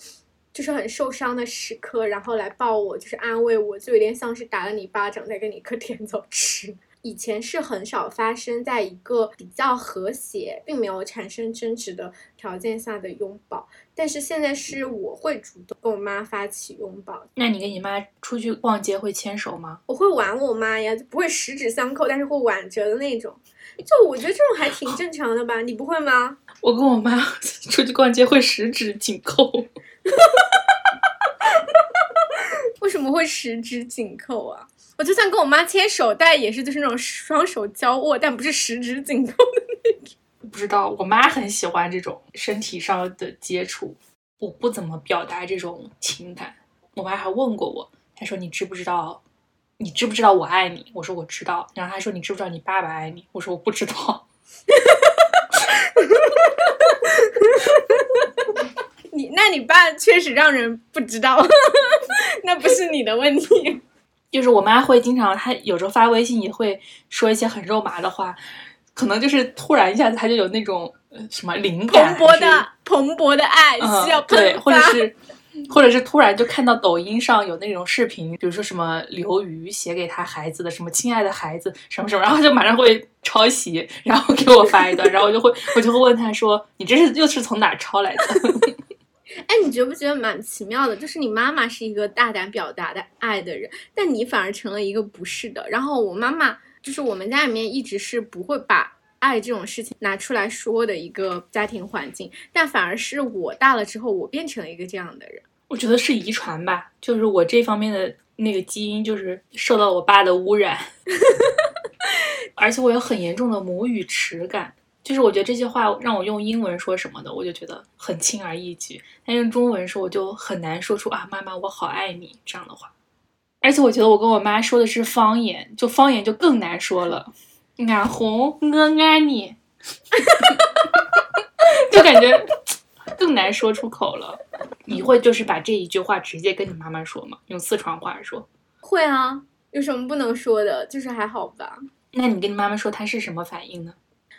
B: 就是很受伤的时刻，然后来抱我，就是安慰我，就有点像是打了你巴掌，再给你一颗甜枣吃。以前是很少发生在一个比较和谐，并没有产生争执的条件下的拥抱，但是现在是我会主动跟我妈发起拥抱。
A: 那你跟你妈出去逛街会牵手吗？
B: 我会挽我妈呀，就不会十指相扣，但是会挽着的那种。就我觉得这种还挺正常的吧？你不会吗？
A: 我跟我妈 出去逛街会十指紧扣。
B: 为什么会十指紧扣啊？我就算跟我妈牵手，但也是就是那种双手交握，但不是十指紧扣的那种。
A: 不知道，我妈很喜欢这种身体上的接触，我不怎么表达这种情感。我妈还问过我，她说：“你知不知道？你知不知道我爱你？”我说：“我知道。”然后她说：“你知不知道你爸爸爱你？”我说：“我不知道。”
B: 你那你爸确实让人不知道，那不是你的问题。
A: 就是我妈会经常，她有时候发微信也会说一些很肉麻的话，可能就是突然一下子她就有那种什么灵感，
B: 蓬勃的蓬勃的爱需要
A: 对，或者是或者是突然就看到抖音上有那种视频，比如说什么刘瑜写给他孩子的什么“亲爱的孩子”什么什么，然后就马上会抄袭，然后给我发一段，然后我就会我就会问他说：“你这是又是从哪抄来的？”
B: 哎，你觉不觉得蛮奇妙的？就是你妈妈是一个大胆表达的爱的人，但你反而成了一个不是的。然后我妈妈就是我们家里面一直是不会把爱这种事情拿出来说的一个家庭环境，但反而是我大了之后，我变成了一个这样的人。
A: 我觉得是遗传吧，就是我这方面的那个基因就是受到我爸的污染，而且我有很严重的母语耻感。就是我觉得这些话让我用英文说什么的，我就觉得很轻而易举；但用中文说，我就很难说出啊，妈妈，我好爱你这样的话。而且我觉得我跟我妈说的是方言，就方言就更难说了。俺红，我爱你，就感觉更难说出口了。你会就是把这一句话直接跟你妈妈说吗？用四川话说？
B: 会啊，有什么不能说的？就是还好吧。
A: 那你跟你妈妈说，她是什么反应呢？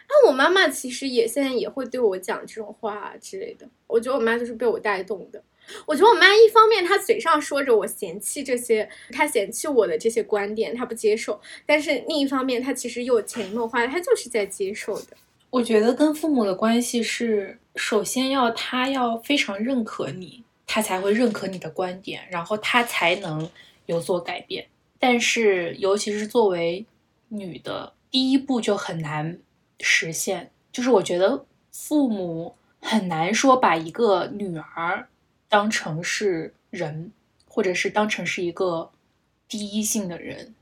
B: 那我妈妈其实也现在也会对我讲这种话之类的。我觉得我妈就是被我带动的。我觉得我妈一方面她嘴上说着我嫌弃这些，她嫌弃我的这些观点，她不接受；但是另一方面，她其实又潜移默化，她就是在接受的。
A: 我觉得跟父母的关系是，首先要他要非常认可你，他才会认可你的观点，然后他才能有所改变。但是尤其是作为女的，第一步就很难。实现就是我觉得父母很难说把一个女儿当成是人，或者是当成是一个第一性的人，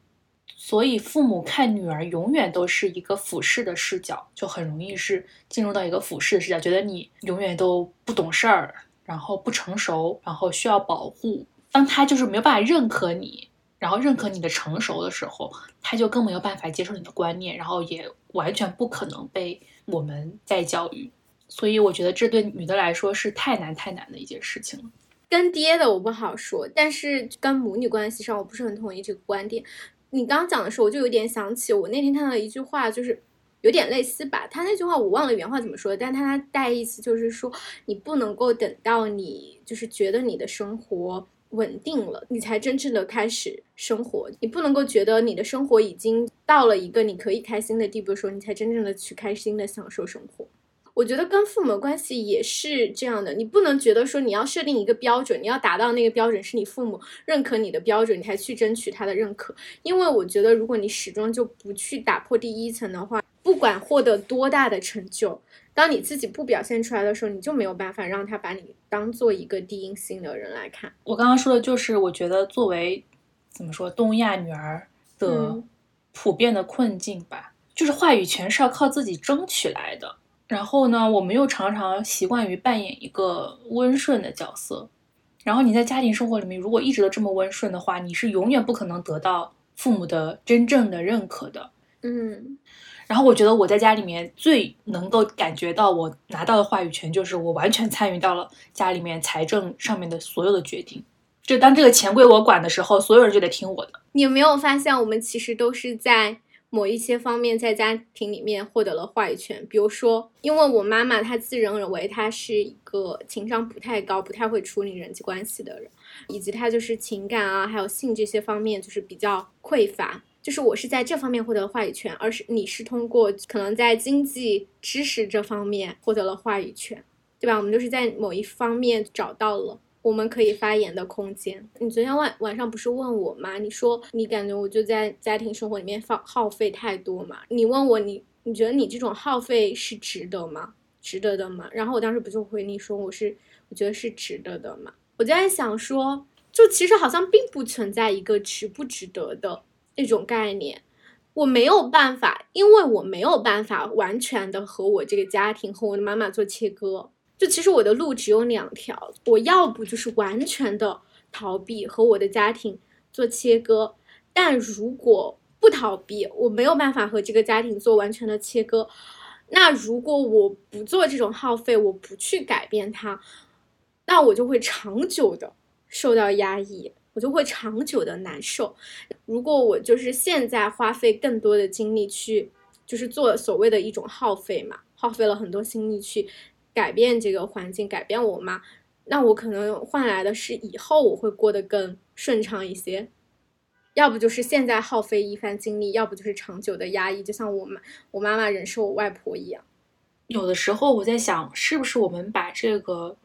A: 所以父母看女儿永远都是一个俯视的视角，就很容易是进入到一个俯视的视角，觉得你永远都不懂事儿，然后不成熟，然后需要保护。当他就是没有办法认可你。然后认可你的成熟的时候，他就更没有办法接受你的观念，然后也完全不可能被我们再教育。所以我觉得这对女的来说是太难太难的一件事情了。
B: 跟爹的我不好说，但是跟母女关系上我不是很同意这个观点。你刚刚讲的时候，我就有点想起我那天看到一句话，就是有点类似吧。他那句话我忘了原话怎么说的，但他带意思就是说，你不能够等到你就是觉得你的生活。稳定了，你才真正的开始生活。你不能够觉得你的生活已经到了一个你可以开心的地步的时候，你才真正的去开心的享受生活。我觉得跟父母关系也是这样的，你不能觉得说你要设定一个标准，你要达到那个标准是你父母认可你的标准，你才去争取他的认可。因为我觉得，如果你始终就不去打破第一层的话，不管获得多大的成就。当你自己不表现出来的时候，你就没有办法让他把你当做一个低音性的人来看。
A: 我刚刚说的就是，我觉得作为怎么说东亚女儿的普遍的困境吧，就是话语权是要靠自己争取来的。然后呢，我们又常常习惯于扮演一个温顺的角色。然后你在家庭生活里面，如果一直都这么温顺的话，你是永远不可能得到父母的真正的认可的。
B: 嗯。
A: 然后我觉得我在家里面最能够感觉到我拿到的话语权，就是我完全参与到了家里面财政上面的所有的决定。就当这个钱归我管的时候，所有人就得听我的。
B: 你有没有发现，我们其实都是在某一些方面在家庭里面获得了话语权？比如说，因为我妈妈她自认为她是一个情商不太高、不太会处理人际关系的人，以及她就是情感啊，还有性这些方面就是比较匮乏。就是我是在这方面获得了话语权，而是你是通过可能在经济知识这方面获得了话语权，对吧？我们就是在某一方面找到了我们可以发言的空间。你昨天晚晚上不是问我吗？你说你感觉我就在家庭生活里面放耗费太多嘛？你问我你你觉得你这种耗费是值得吗？值得的吗？然后我当时不就回你说我是我觉得是值得的嘛？我就在想说，就其实好像并不存在一个值不值得的。那种概念，我没有办法，因为我没有办法完全的和我这个家庭和我的妈妈做切割。就其实我的路只有两条，我要不就是完全的逃避和我的家庭做切割，但如果不逃避，我没有办法和这个家庭做完全的切割。那如果我不做这种耗费，我不去改变它，那我就会长久的受到压抑。我就会长久的难受。如果我就是现在花费更多的精力去，就是做所谓的一种耗费嘛，耗费了很多心力去改变这个环境，改变我妈，那我可能换来的是以后我会过得更顺畅一些。要不就是现在耗费一番精力，要不就是长久的压抑，就像我妈我妈妈忍受我外婆一样。
A: 有的时候我在想，是不是我们把这个，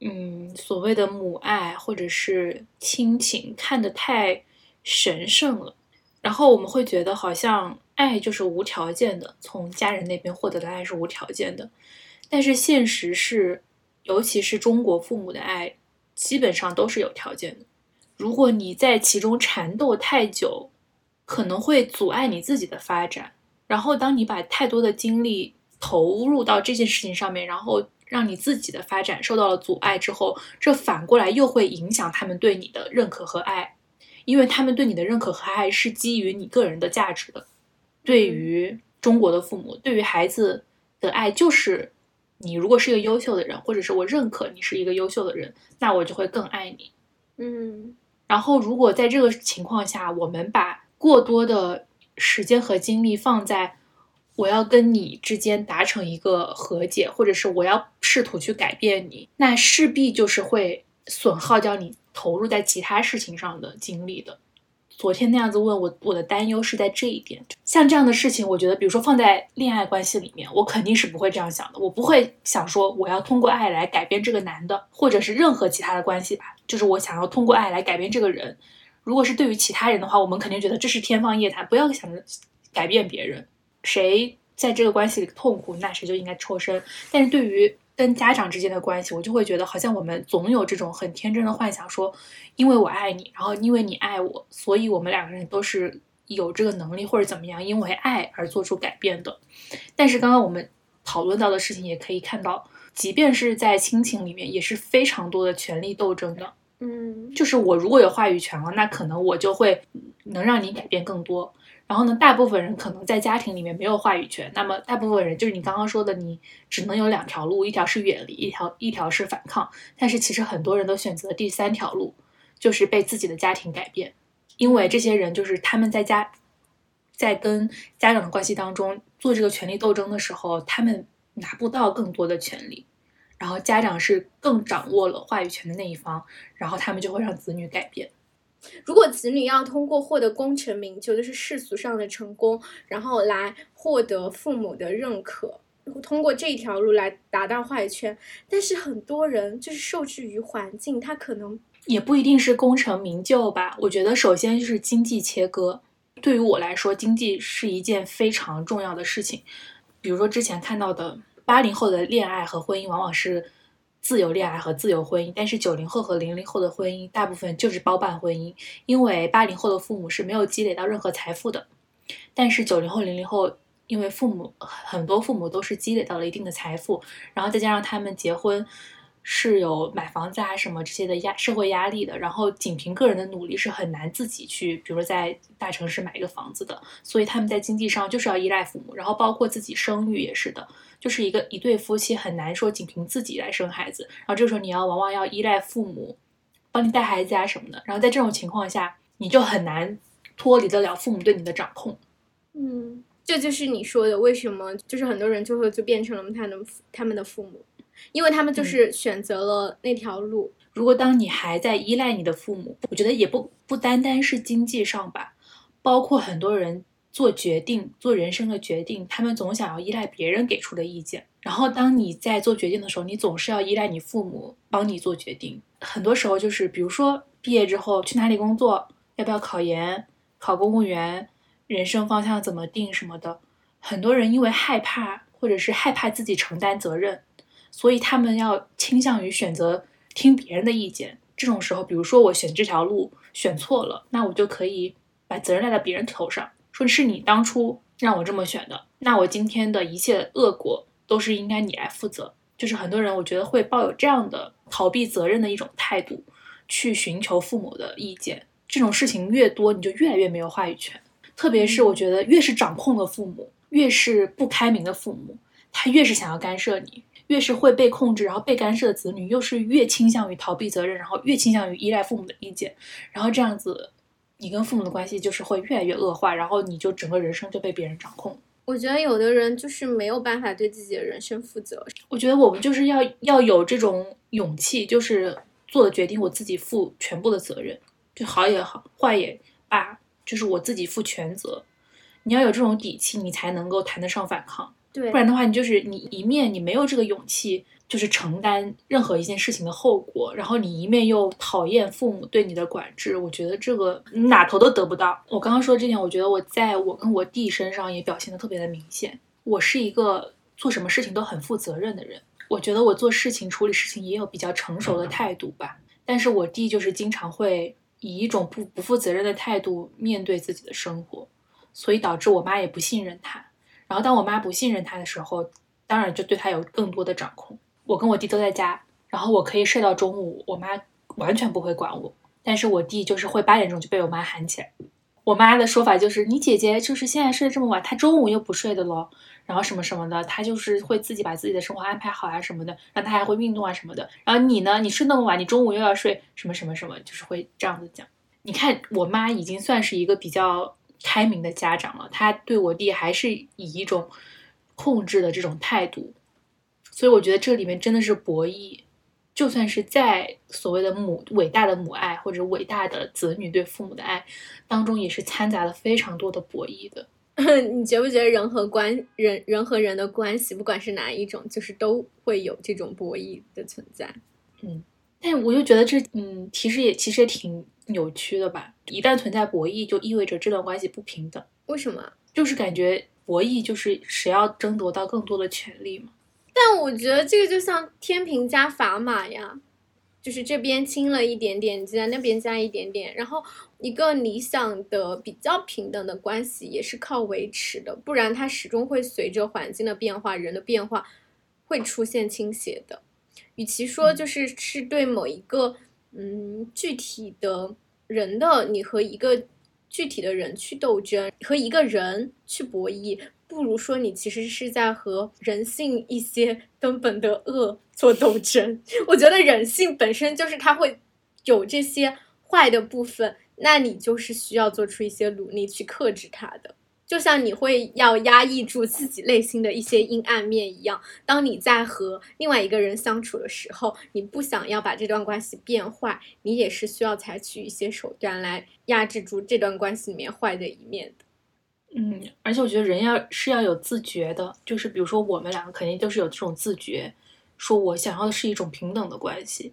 A: 嗯，所谓的母爱或者是亲情看得太神圣了，然后我们会觉得好像爱就是无条件的，从家人那边获得的爱是无条件的，但是现实是，尤其是中国父母的爱，基本上都是有条件的。如果你在其中缠斗太久，可能会阻碍你自己的发展。然后，当你把太多的精力投入到这件事情上面，然后让你自己的发展受到了阻碍之后，这反过来又会影响他们对你的认可和爱，因为他们对你的认可和爱是基于你个人的价值的。对于中国的父母，对于孩子的爱就是你如果是一个优秀的人，或者是我认可你是一个优秀的人，那我就会更爱你。
B: 嗯。
A: 然后，如果在这个情况下，我们把过多的时间和精力放在我要跟你之间达成一个和解，或者是我要试图去改变你，那势必就是会损耗掉你投入在其他事情上的精力的。昨天那样子问我，我的担忧是在这一点。像这样的事情，我觉得，比如说放在恋爱关系里面，我肯定是不会这样想的。我不会想说我要通过爱来改变这个男的，或者是任何其他的关系吧。就是我想要通过爱来改变这个人。如果是对于其他人的话，我们肯定觉得这是天方夜谭，不要想着改变别人。谁在这个关系里痛苦，那谁就应该抽身。但是对于跟家长之间的关系，我就会觉得好像我们总有这种很天真的幻想，说因为我爱你，然后因为你爱我，所以我们两个人都是有这个能力或者怎么样，因为爱而做出改变的。但是刚刚我们讨论到的事情，也可以看到，即便是在亲情里面，也是非常多的权力斗争的。
B: 嗯，
A: 就是我如果有话语权了，那可能我就会能让你改变更多。然后呢，大部分人可能在家庭里面没有话语权，那么大部分人就是你刚刚说的，你只能有两条路，一条是远离，一条一条是反抗。但是其实很多人都选择第三条路，就是被自己的家庭改变，因为这些人就是他们在家，在跟家长的关系当中做这个权力斗争的时候，他们拿不到更多的权利，然后家长是更掌握了话语权的那一方，然后他们就会让子女改变。
B: 如果子女要通过获得功成名就，就是世俗上的成功，然后来获得父母的认可，通过这一条路来达到话语权，但是很多人就是受制于环境，他可能
A: 也不一定是功成名就吧。我觉得首先就是经济切割，对于我来说，经济是一件非常重要的事情。比如说之前看到的八零后的恋爱和婚姻，往往是。自由恋爱和自由婚姻，但是九零后和零零后的婚姻大部分就是包办婚姻，因为八零后的父母是没有积累到任何财富的，但是九零后、零零后，因为父母很多父母都是积累到了一定的财富，然后再加上他们结婚。是有买房子啊什么这些的压社会压力的，然后仅凭个人的努力是很难自己去，比如说在大城市买一个房子的，所以他们在经济上就是要依赖父母，然后包括自己生育也是的，就是一个一对夫妻很难说仅凭自己来生孩子，然后这时候你要往往要依赖父母帮你带孩子啊什么的，然后在这种情况下，你就很难脱离得了父母对你的掌控。
B: 嗯，这就是你说的为什么就是很多人最后就变成了他的他们的父母。因为他们就是选择了那条路。
A: 如果当你还在依赖你的父母，我觉得也不不单单是经济上吧，包括很多人做决定、做人生的决定，他们总想要依赖别人给出的意见。然后当你在做决定的时候，你总是要依赖你父母帮你做决定。很多时候就是，比如说毕业之后去哪里工作，要不要考研、考公务员，人生方向怎么定什么的，很多人因为害怕，或者是害怕自己承担责任。所以他们要倾向于选择听别人的意见。这种时候，比如说我选这条路选错了，那我就可以把责任赖到别人头上，说是你当初让我这么选的，那我今天的一切恶果都是应该你来负责。就是很多人，我觉得会抱有这样的逃避责任的一种态度，去寻求父母的意见。这种事情越多，你就越来越没有话语权。特别是我觉得，越是掌控的父母，越是不开明的父母，他越是想要干涉你。越是会被控制，然后被干涉的子女，又是越倾向于逃避责任，然后越倾向于依赖父母的意见，然后这样子，你跟父母的关系就是会越来越恶化，然后你就整个人生就被别人掌控。
B: 我觉得有的人就是没有办法对自己的人生负责。
A: 我觉得我们就是要要有这种勇气，就是做的决定我自己负全部的责任，就好也好，坏也罢，就是我自己负全责。你要有这种底气，你才能够谈得上反抗。
B: 对，
A: 不然的话，你就是你一面你没有这个勇气，就是承担任何一件事情的后果，然后你一面又讨厌父母对你的管制，我觉得这个你哪头都得不到。我刚刚说这点，我觉得我在我跟我弟身上也表现的特别的明显。我是一个做什么事情都很负责任的人，我觉得我做事情处理事情也有比较成熟的态度吧。但是我弟就是经常会以一种不不负责任的态度面对自己的生活。所以导致我妈也不信任他，然后当我妈不信任他的时候，当然就对他有更多的掌控。我跟我弟都在家，然后我可以睡到中午，我妈完全不会管我。但是我弟就是会八点钟就被我妈喊起来。我妈的说法就是：“你姐姐就是现在睡得这么晚，她中午又不睡的喽，然后什么什么的，她就是会自己把自己的生活安排好啊什么的，然后她还会运动啊什么的。然后你呢，你睡那么晚，你中午又要睡什么什么什么，就是会这样子讲。你看，我妈已经算是一个比较。”开明的家长了，他对我弟还是以一种控制的这种态度，所以我觉得这里面真的是博弈。就算是在所谓的母伟大的母爱或者伟大的子女对父母的爱当中，也是掺杂了非常多的博弈的。
B: 你觉不觉得人和关人人和人的关系，不管是哪一种，就是都会有这种博弈的存在？
A: 嗯，但我又觉得这嗯，其实也其实也挺。扭曲的吧，一旦存在博弈，就意味着这段关系不平等。
B: 为什么？
A: 就是感觉博弈就是谁要争夺到更多的权利嘛。
B: 但我觉得这个就像天平加砝码呀，就是这边轻了一点点，就在那边加一点点。然后一个理想的比较平等的关系也是靠维持的，不然它始终会随着环境的变化、人的变化会出现倾斜的。与其说就是是对某一个。嗯，具体的人的你和一个具体的人去斗争，和一个人去博弈，不如说你其实是在和人性一些根本的恶做斗争。我觉得人性本身就是它会有这些坏的部分，那你就是需要做出一些努力去克制它的。就像你会要压抑住自己内心的一些阴暗面一样，当你在和另外一个人相处的时候，你不想要把这段关系变坏，你也是需要采取一些手段来压制住这段关系里面坏的一面的。
A: 嗯，而且我觉得人要是要有自觉的，就是比如说我们两个肯定都是有这种自觉，说我想要的是一种平等的关系。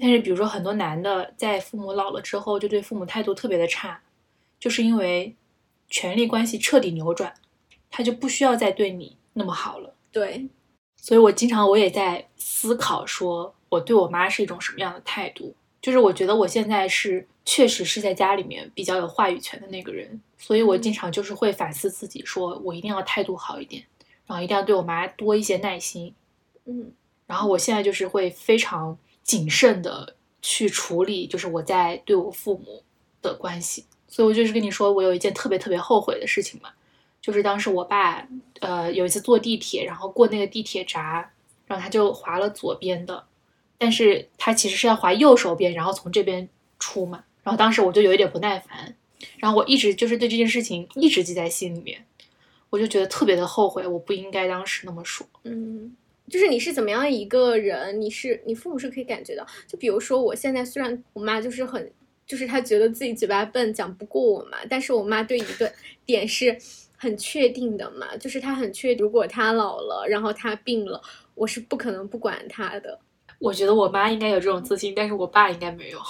A: 但是比如说很多男的在父母老了之后，就对父母态度特别的差，就是因为。权力关系彻底扭转，他就不需要再对你那么好了。
B: 对，
A: 所以我经常我也在思考，说我对我妈是一种什么样的态度？就是我觉得我现在是确实是在家里面比较有话语权的那个人，所以我经常就是会反思自己，说我一定要态度好一点，然后一定要对我妈多一些耐心。
B: 嗯，
A: 然后我现在就是会非常谨慎的去处理，就是我在对我父母的关系。所以，我就是跟你说，我有一件特别特别后悔的事情嘛，就是当时我爸，呃，有一次坐地铁，然后过那个地铁闸，然后他就划了左边的，但是他其实是要划右手边，然后从这边出嘛。然后当时我就有一点不耐烦，然后我一直就是对这件事情一直记在心里面，我就觉得特别的后悔，我不应该当时那么说。
B: 嗯，就是你是怎么样一个人，你是你父母是可以感觉到，就比如说我现在虽然我妈就是很。就是他觉得自己嘴巴笨，讲不过我嘛。但是我妈对一个点是很确定的嘛，就是她很确，如果她老了，然后她病了，我是不可能不管她的。
A: 我觉得我妈应该有这种自信，但是我爸应该没有。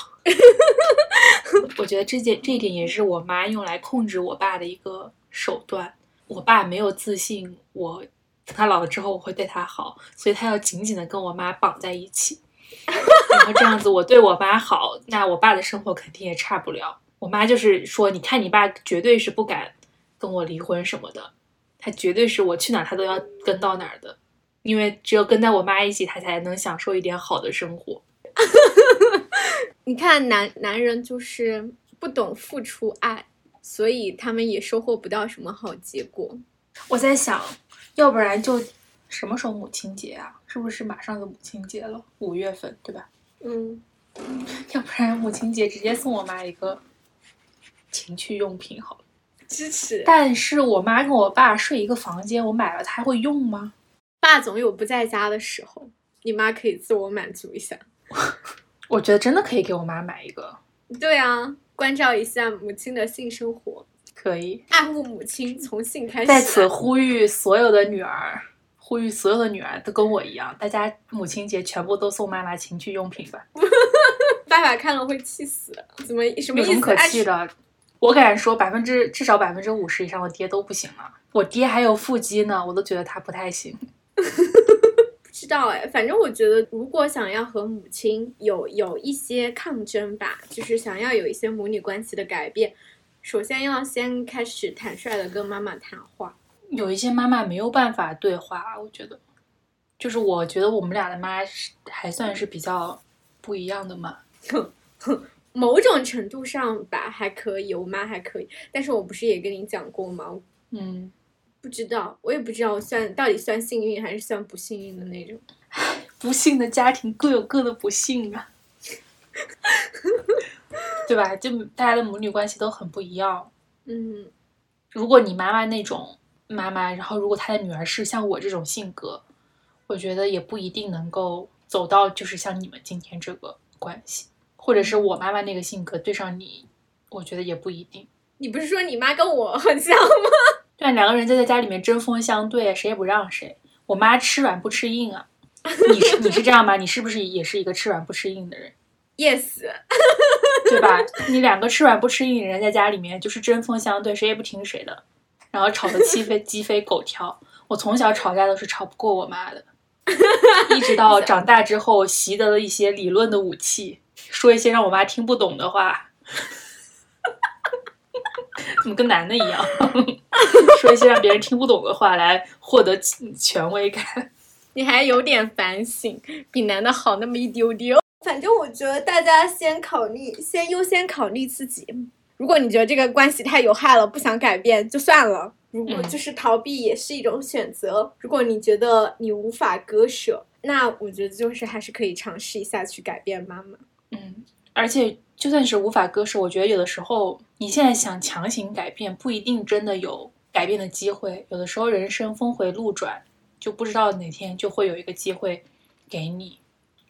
A: 我觉得这件这一点也是我妈用来控制我爸的一个手段。我爸没有自信，我等他老了之后我会对他好，所以他要紧紧的跟我妈绑在一起。然后这样子，我对我妈好，那我爸的生活肯定也差不了。我妈就是说，你看你爸绝对是不敢跟我离婚什么的，他绝对是我去哪他都要跟到哪儿的，因为只有跟在我妈一起，他才能享受一点好的生活。
B: 你看，男男人就是不懂付出爱，所以他们也收获不到什么好结果。
A: 我在想，要不然就。什么时候母亲节啊？是不是马上就母亲节了？五月份对吧？
B: 嗯，
A: 要不然母亲节直接送我妈一个情趣用品好了。
B: 支持。
A: 但是我妈跟我爸睡一个房间，我买了她会用吗？
B: 爸总有不在家的时候，你妈可以自我满足一下。
A: 我觉得真的可以给我妈买一个，
B: 对啊，关照一下母亲的性生活，
A: 可以。
B: 爱护母亲，从性开始。
A: 在此呼吁所有的女儿，呼吁所有的女儿都跟我一样，大家母亲节全部都送妈妈情趣用品吧。
B: 爸爸看了会气死，怎么什么意思？
A: 有什么可气的？我敢说，百分之至少百分之五十以上的爹都不行了。我爹还有腹肌呢，我都觉得他不太行。
B: 不知道哎，反正我觉得，如果想要和母亲有有一些抗争吧，就是想要有一些母女关系的改变，首先要先开始坦率的跟妈妈谈话。
A: 有一些妈妈没有办法对话，我觉得，就是我觉得我们俩的妈是还算是比较不一样的嘛。
B: 某种程度上吧，还可以，我妈还可以。但是我不是也跟你讲过吗？
A: 嗯，
B: 不知道，我也不知道算到底算幸运还是算不幸运的那种。
A: 不幸的家庭各有各的不幸啊，对吧？就大家的母女关系都很不一样。
B: 嗯，
A: 如果你妈妈那种妈妈，然后如果她的女儿是像我这种性格，我觉得也不一定能够走到就是像你们今天这个关系。或者是我妈妈那个性格对上你，我觉得也不一定。
B: 你不是说你妈跟我很像吗？
A: 对，两个人就在家里面针锋相对，谁也不让谁。我妈吃软不吃硬啊，你是你是这样吗？你是不是也是一个吃软不吃硬的人
B: ？Yes，
A: 对吧？你两个吃软不吃硬的人在家里面就是针锋相对，谁也不听谁的，然后吵得鸡飞鸡飞狗跳。我从小吵架都是吵不过我妈的，一直到长大之后习得了一些理论的武器。说一些让我妈听不懂的话，怎么跟男的一样？说一些让别人听不懂的话来获得权威感。
B: 你还有点反省，比男的好那么一丢丢。反正我觉得大家先考虑，先优先考虑自己。如果你觉得这个关系太有害了，不想改变就算了。如果就是逃避也是一种选择。如果你觉得你无法割舍，那我觉得就是还是可以尝试一下去改变妈妈。
A: 嗯，而且就算是无法割舍，我觉得有的时候你现在想强行改变，不一定真的有改变的机会。有的时候人生峰回路转，就不知道哪天就会有一个机会给你，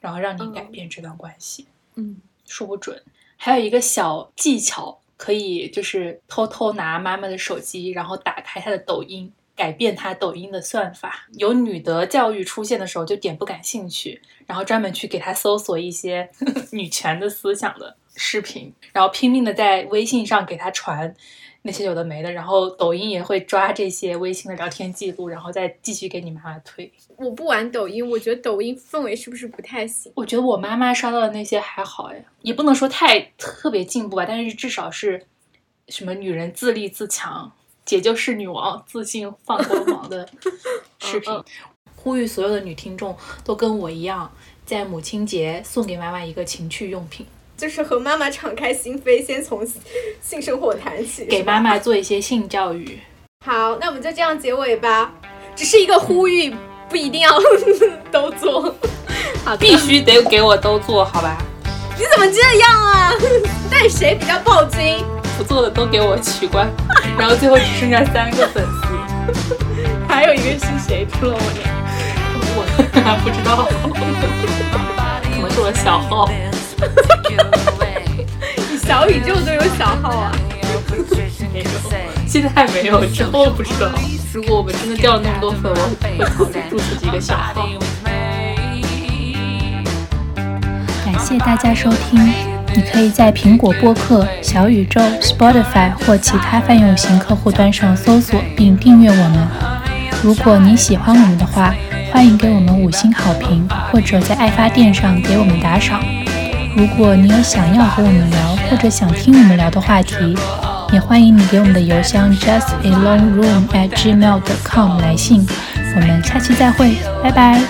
A: 然后让你改变这段关系。
B: 嗯，
A: 说不准。还有一个小技巧，可以就是偷偷拿妈妈的手机，然后打开她的抖音。改变她抖音的算法，有女德教育出现的时候就点不感兴趣，然后专门去给她搜索一些 女权的思想的视频，然后拼命的在微信上给她传那些有的没的，然后抖音也会抓这些微信的聊天记录，然后再继续给你妈妈推。
B: 我不玩抖音，我觉得抖音氛围是不是不太行？
A: 我觉得我妈妈刷到的那些还好呀，也不能说太特别进步吧，但是至少是什么女人自立自强。姐就是女王，自信放光芒的 视频，呼吁所有的女听众都跟我一样，在母亲节送给妈妈一个情趣用品，
B: 就是和妈妈敞开心扉，先从性生活谈起，
A: 给妈妈做一些性教育。
B: 好，那我们就这样结尾吧，只是一个呼吁，不一定要 都做，好，
A: 必须得给我都做好吧？
B: 你怎么这样啊？到底谁比较暴君？
A: 不做的都给我取关，然后最后只剩下三个粉丝，
B: 还有一个是谁？除了我俩，
A: 我还 不知道，可能是我小号。
B: 你小宇宙都有小号啊？
A: 没有，现在还没有，之后不知道。如果我们真的掉了那么多粉，我会考虑注册几个小号。
C: 感谢大家收听。你可以在苹果播客、小宇宙、Spotify 或其他泛用型客户端上搜索并订阅我们。如果你喜欢我们的话，欢迎给我们五星好评，或者在爱发电上给我们打赏。如果你有想要和我们聊或者想听我们聊的话题，也欢迎你给我们的邮箱 justalongroom@gmail.com 来信。我们下期再会，拜拜。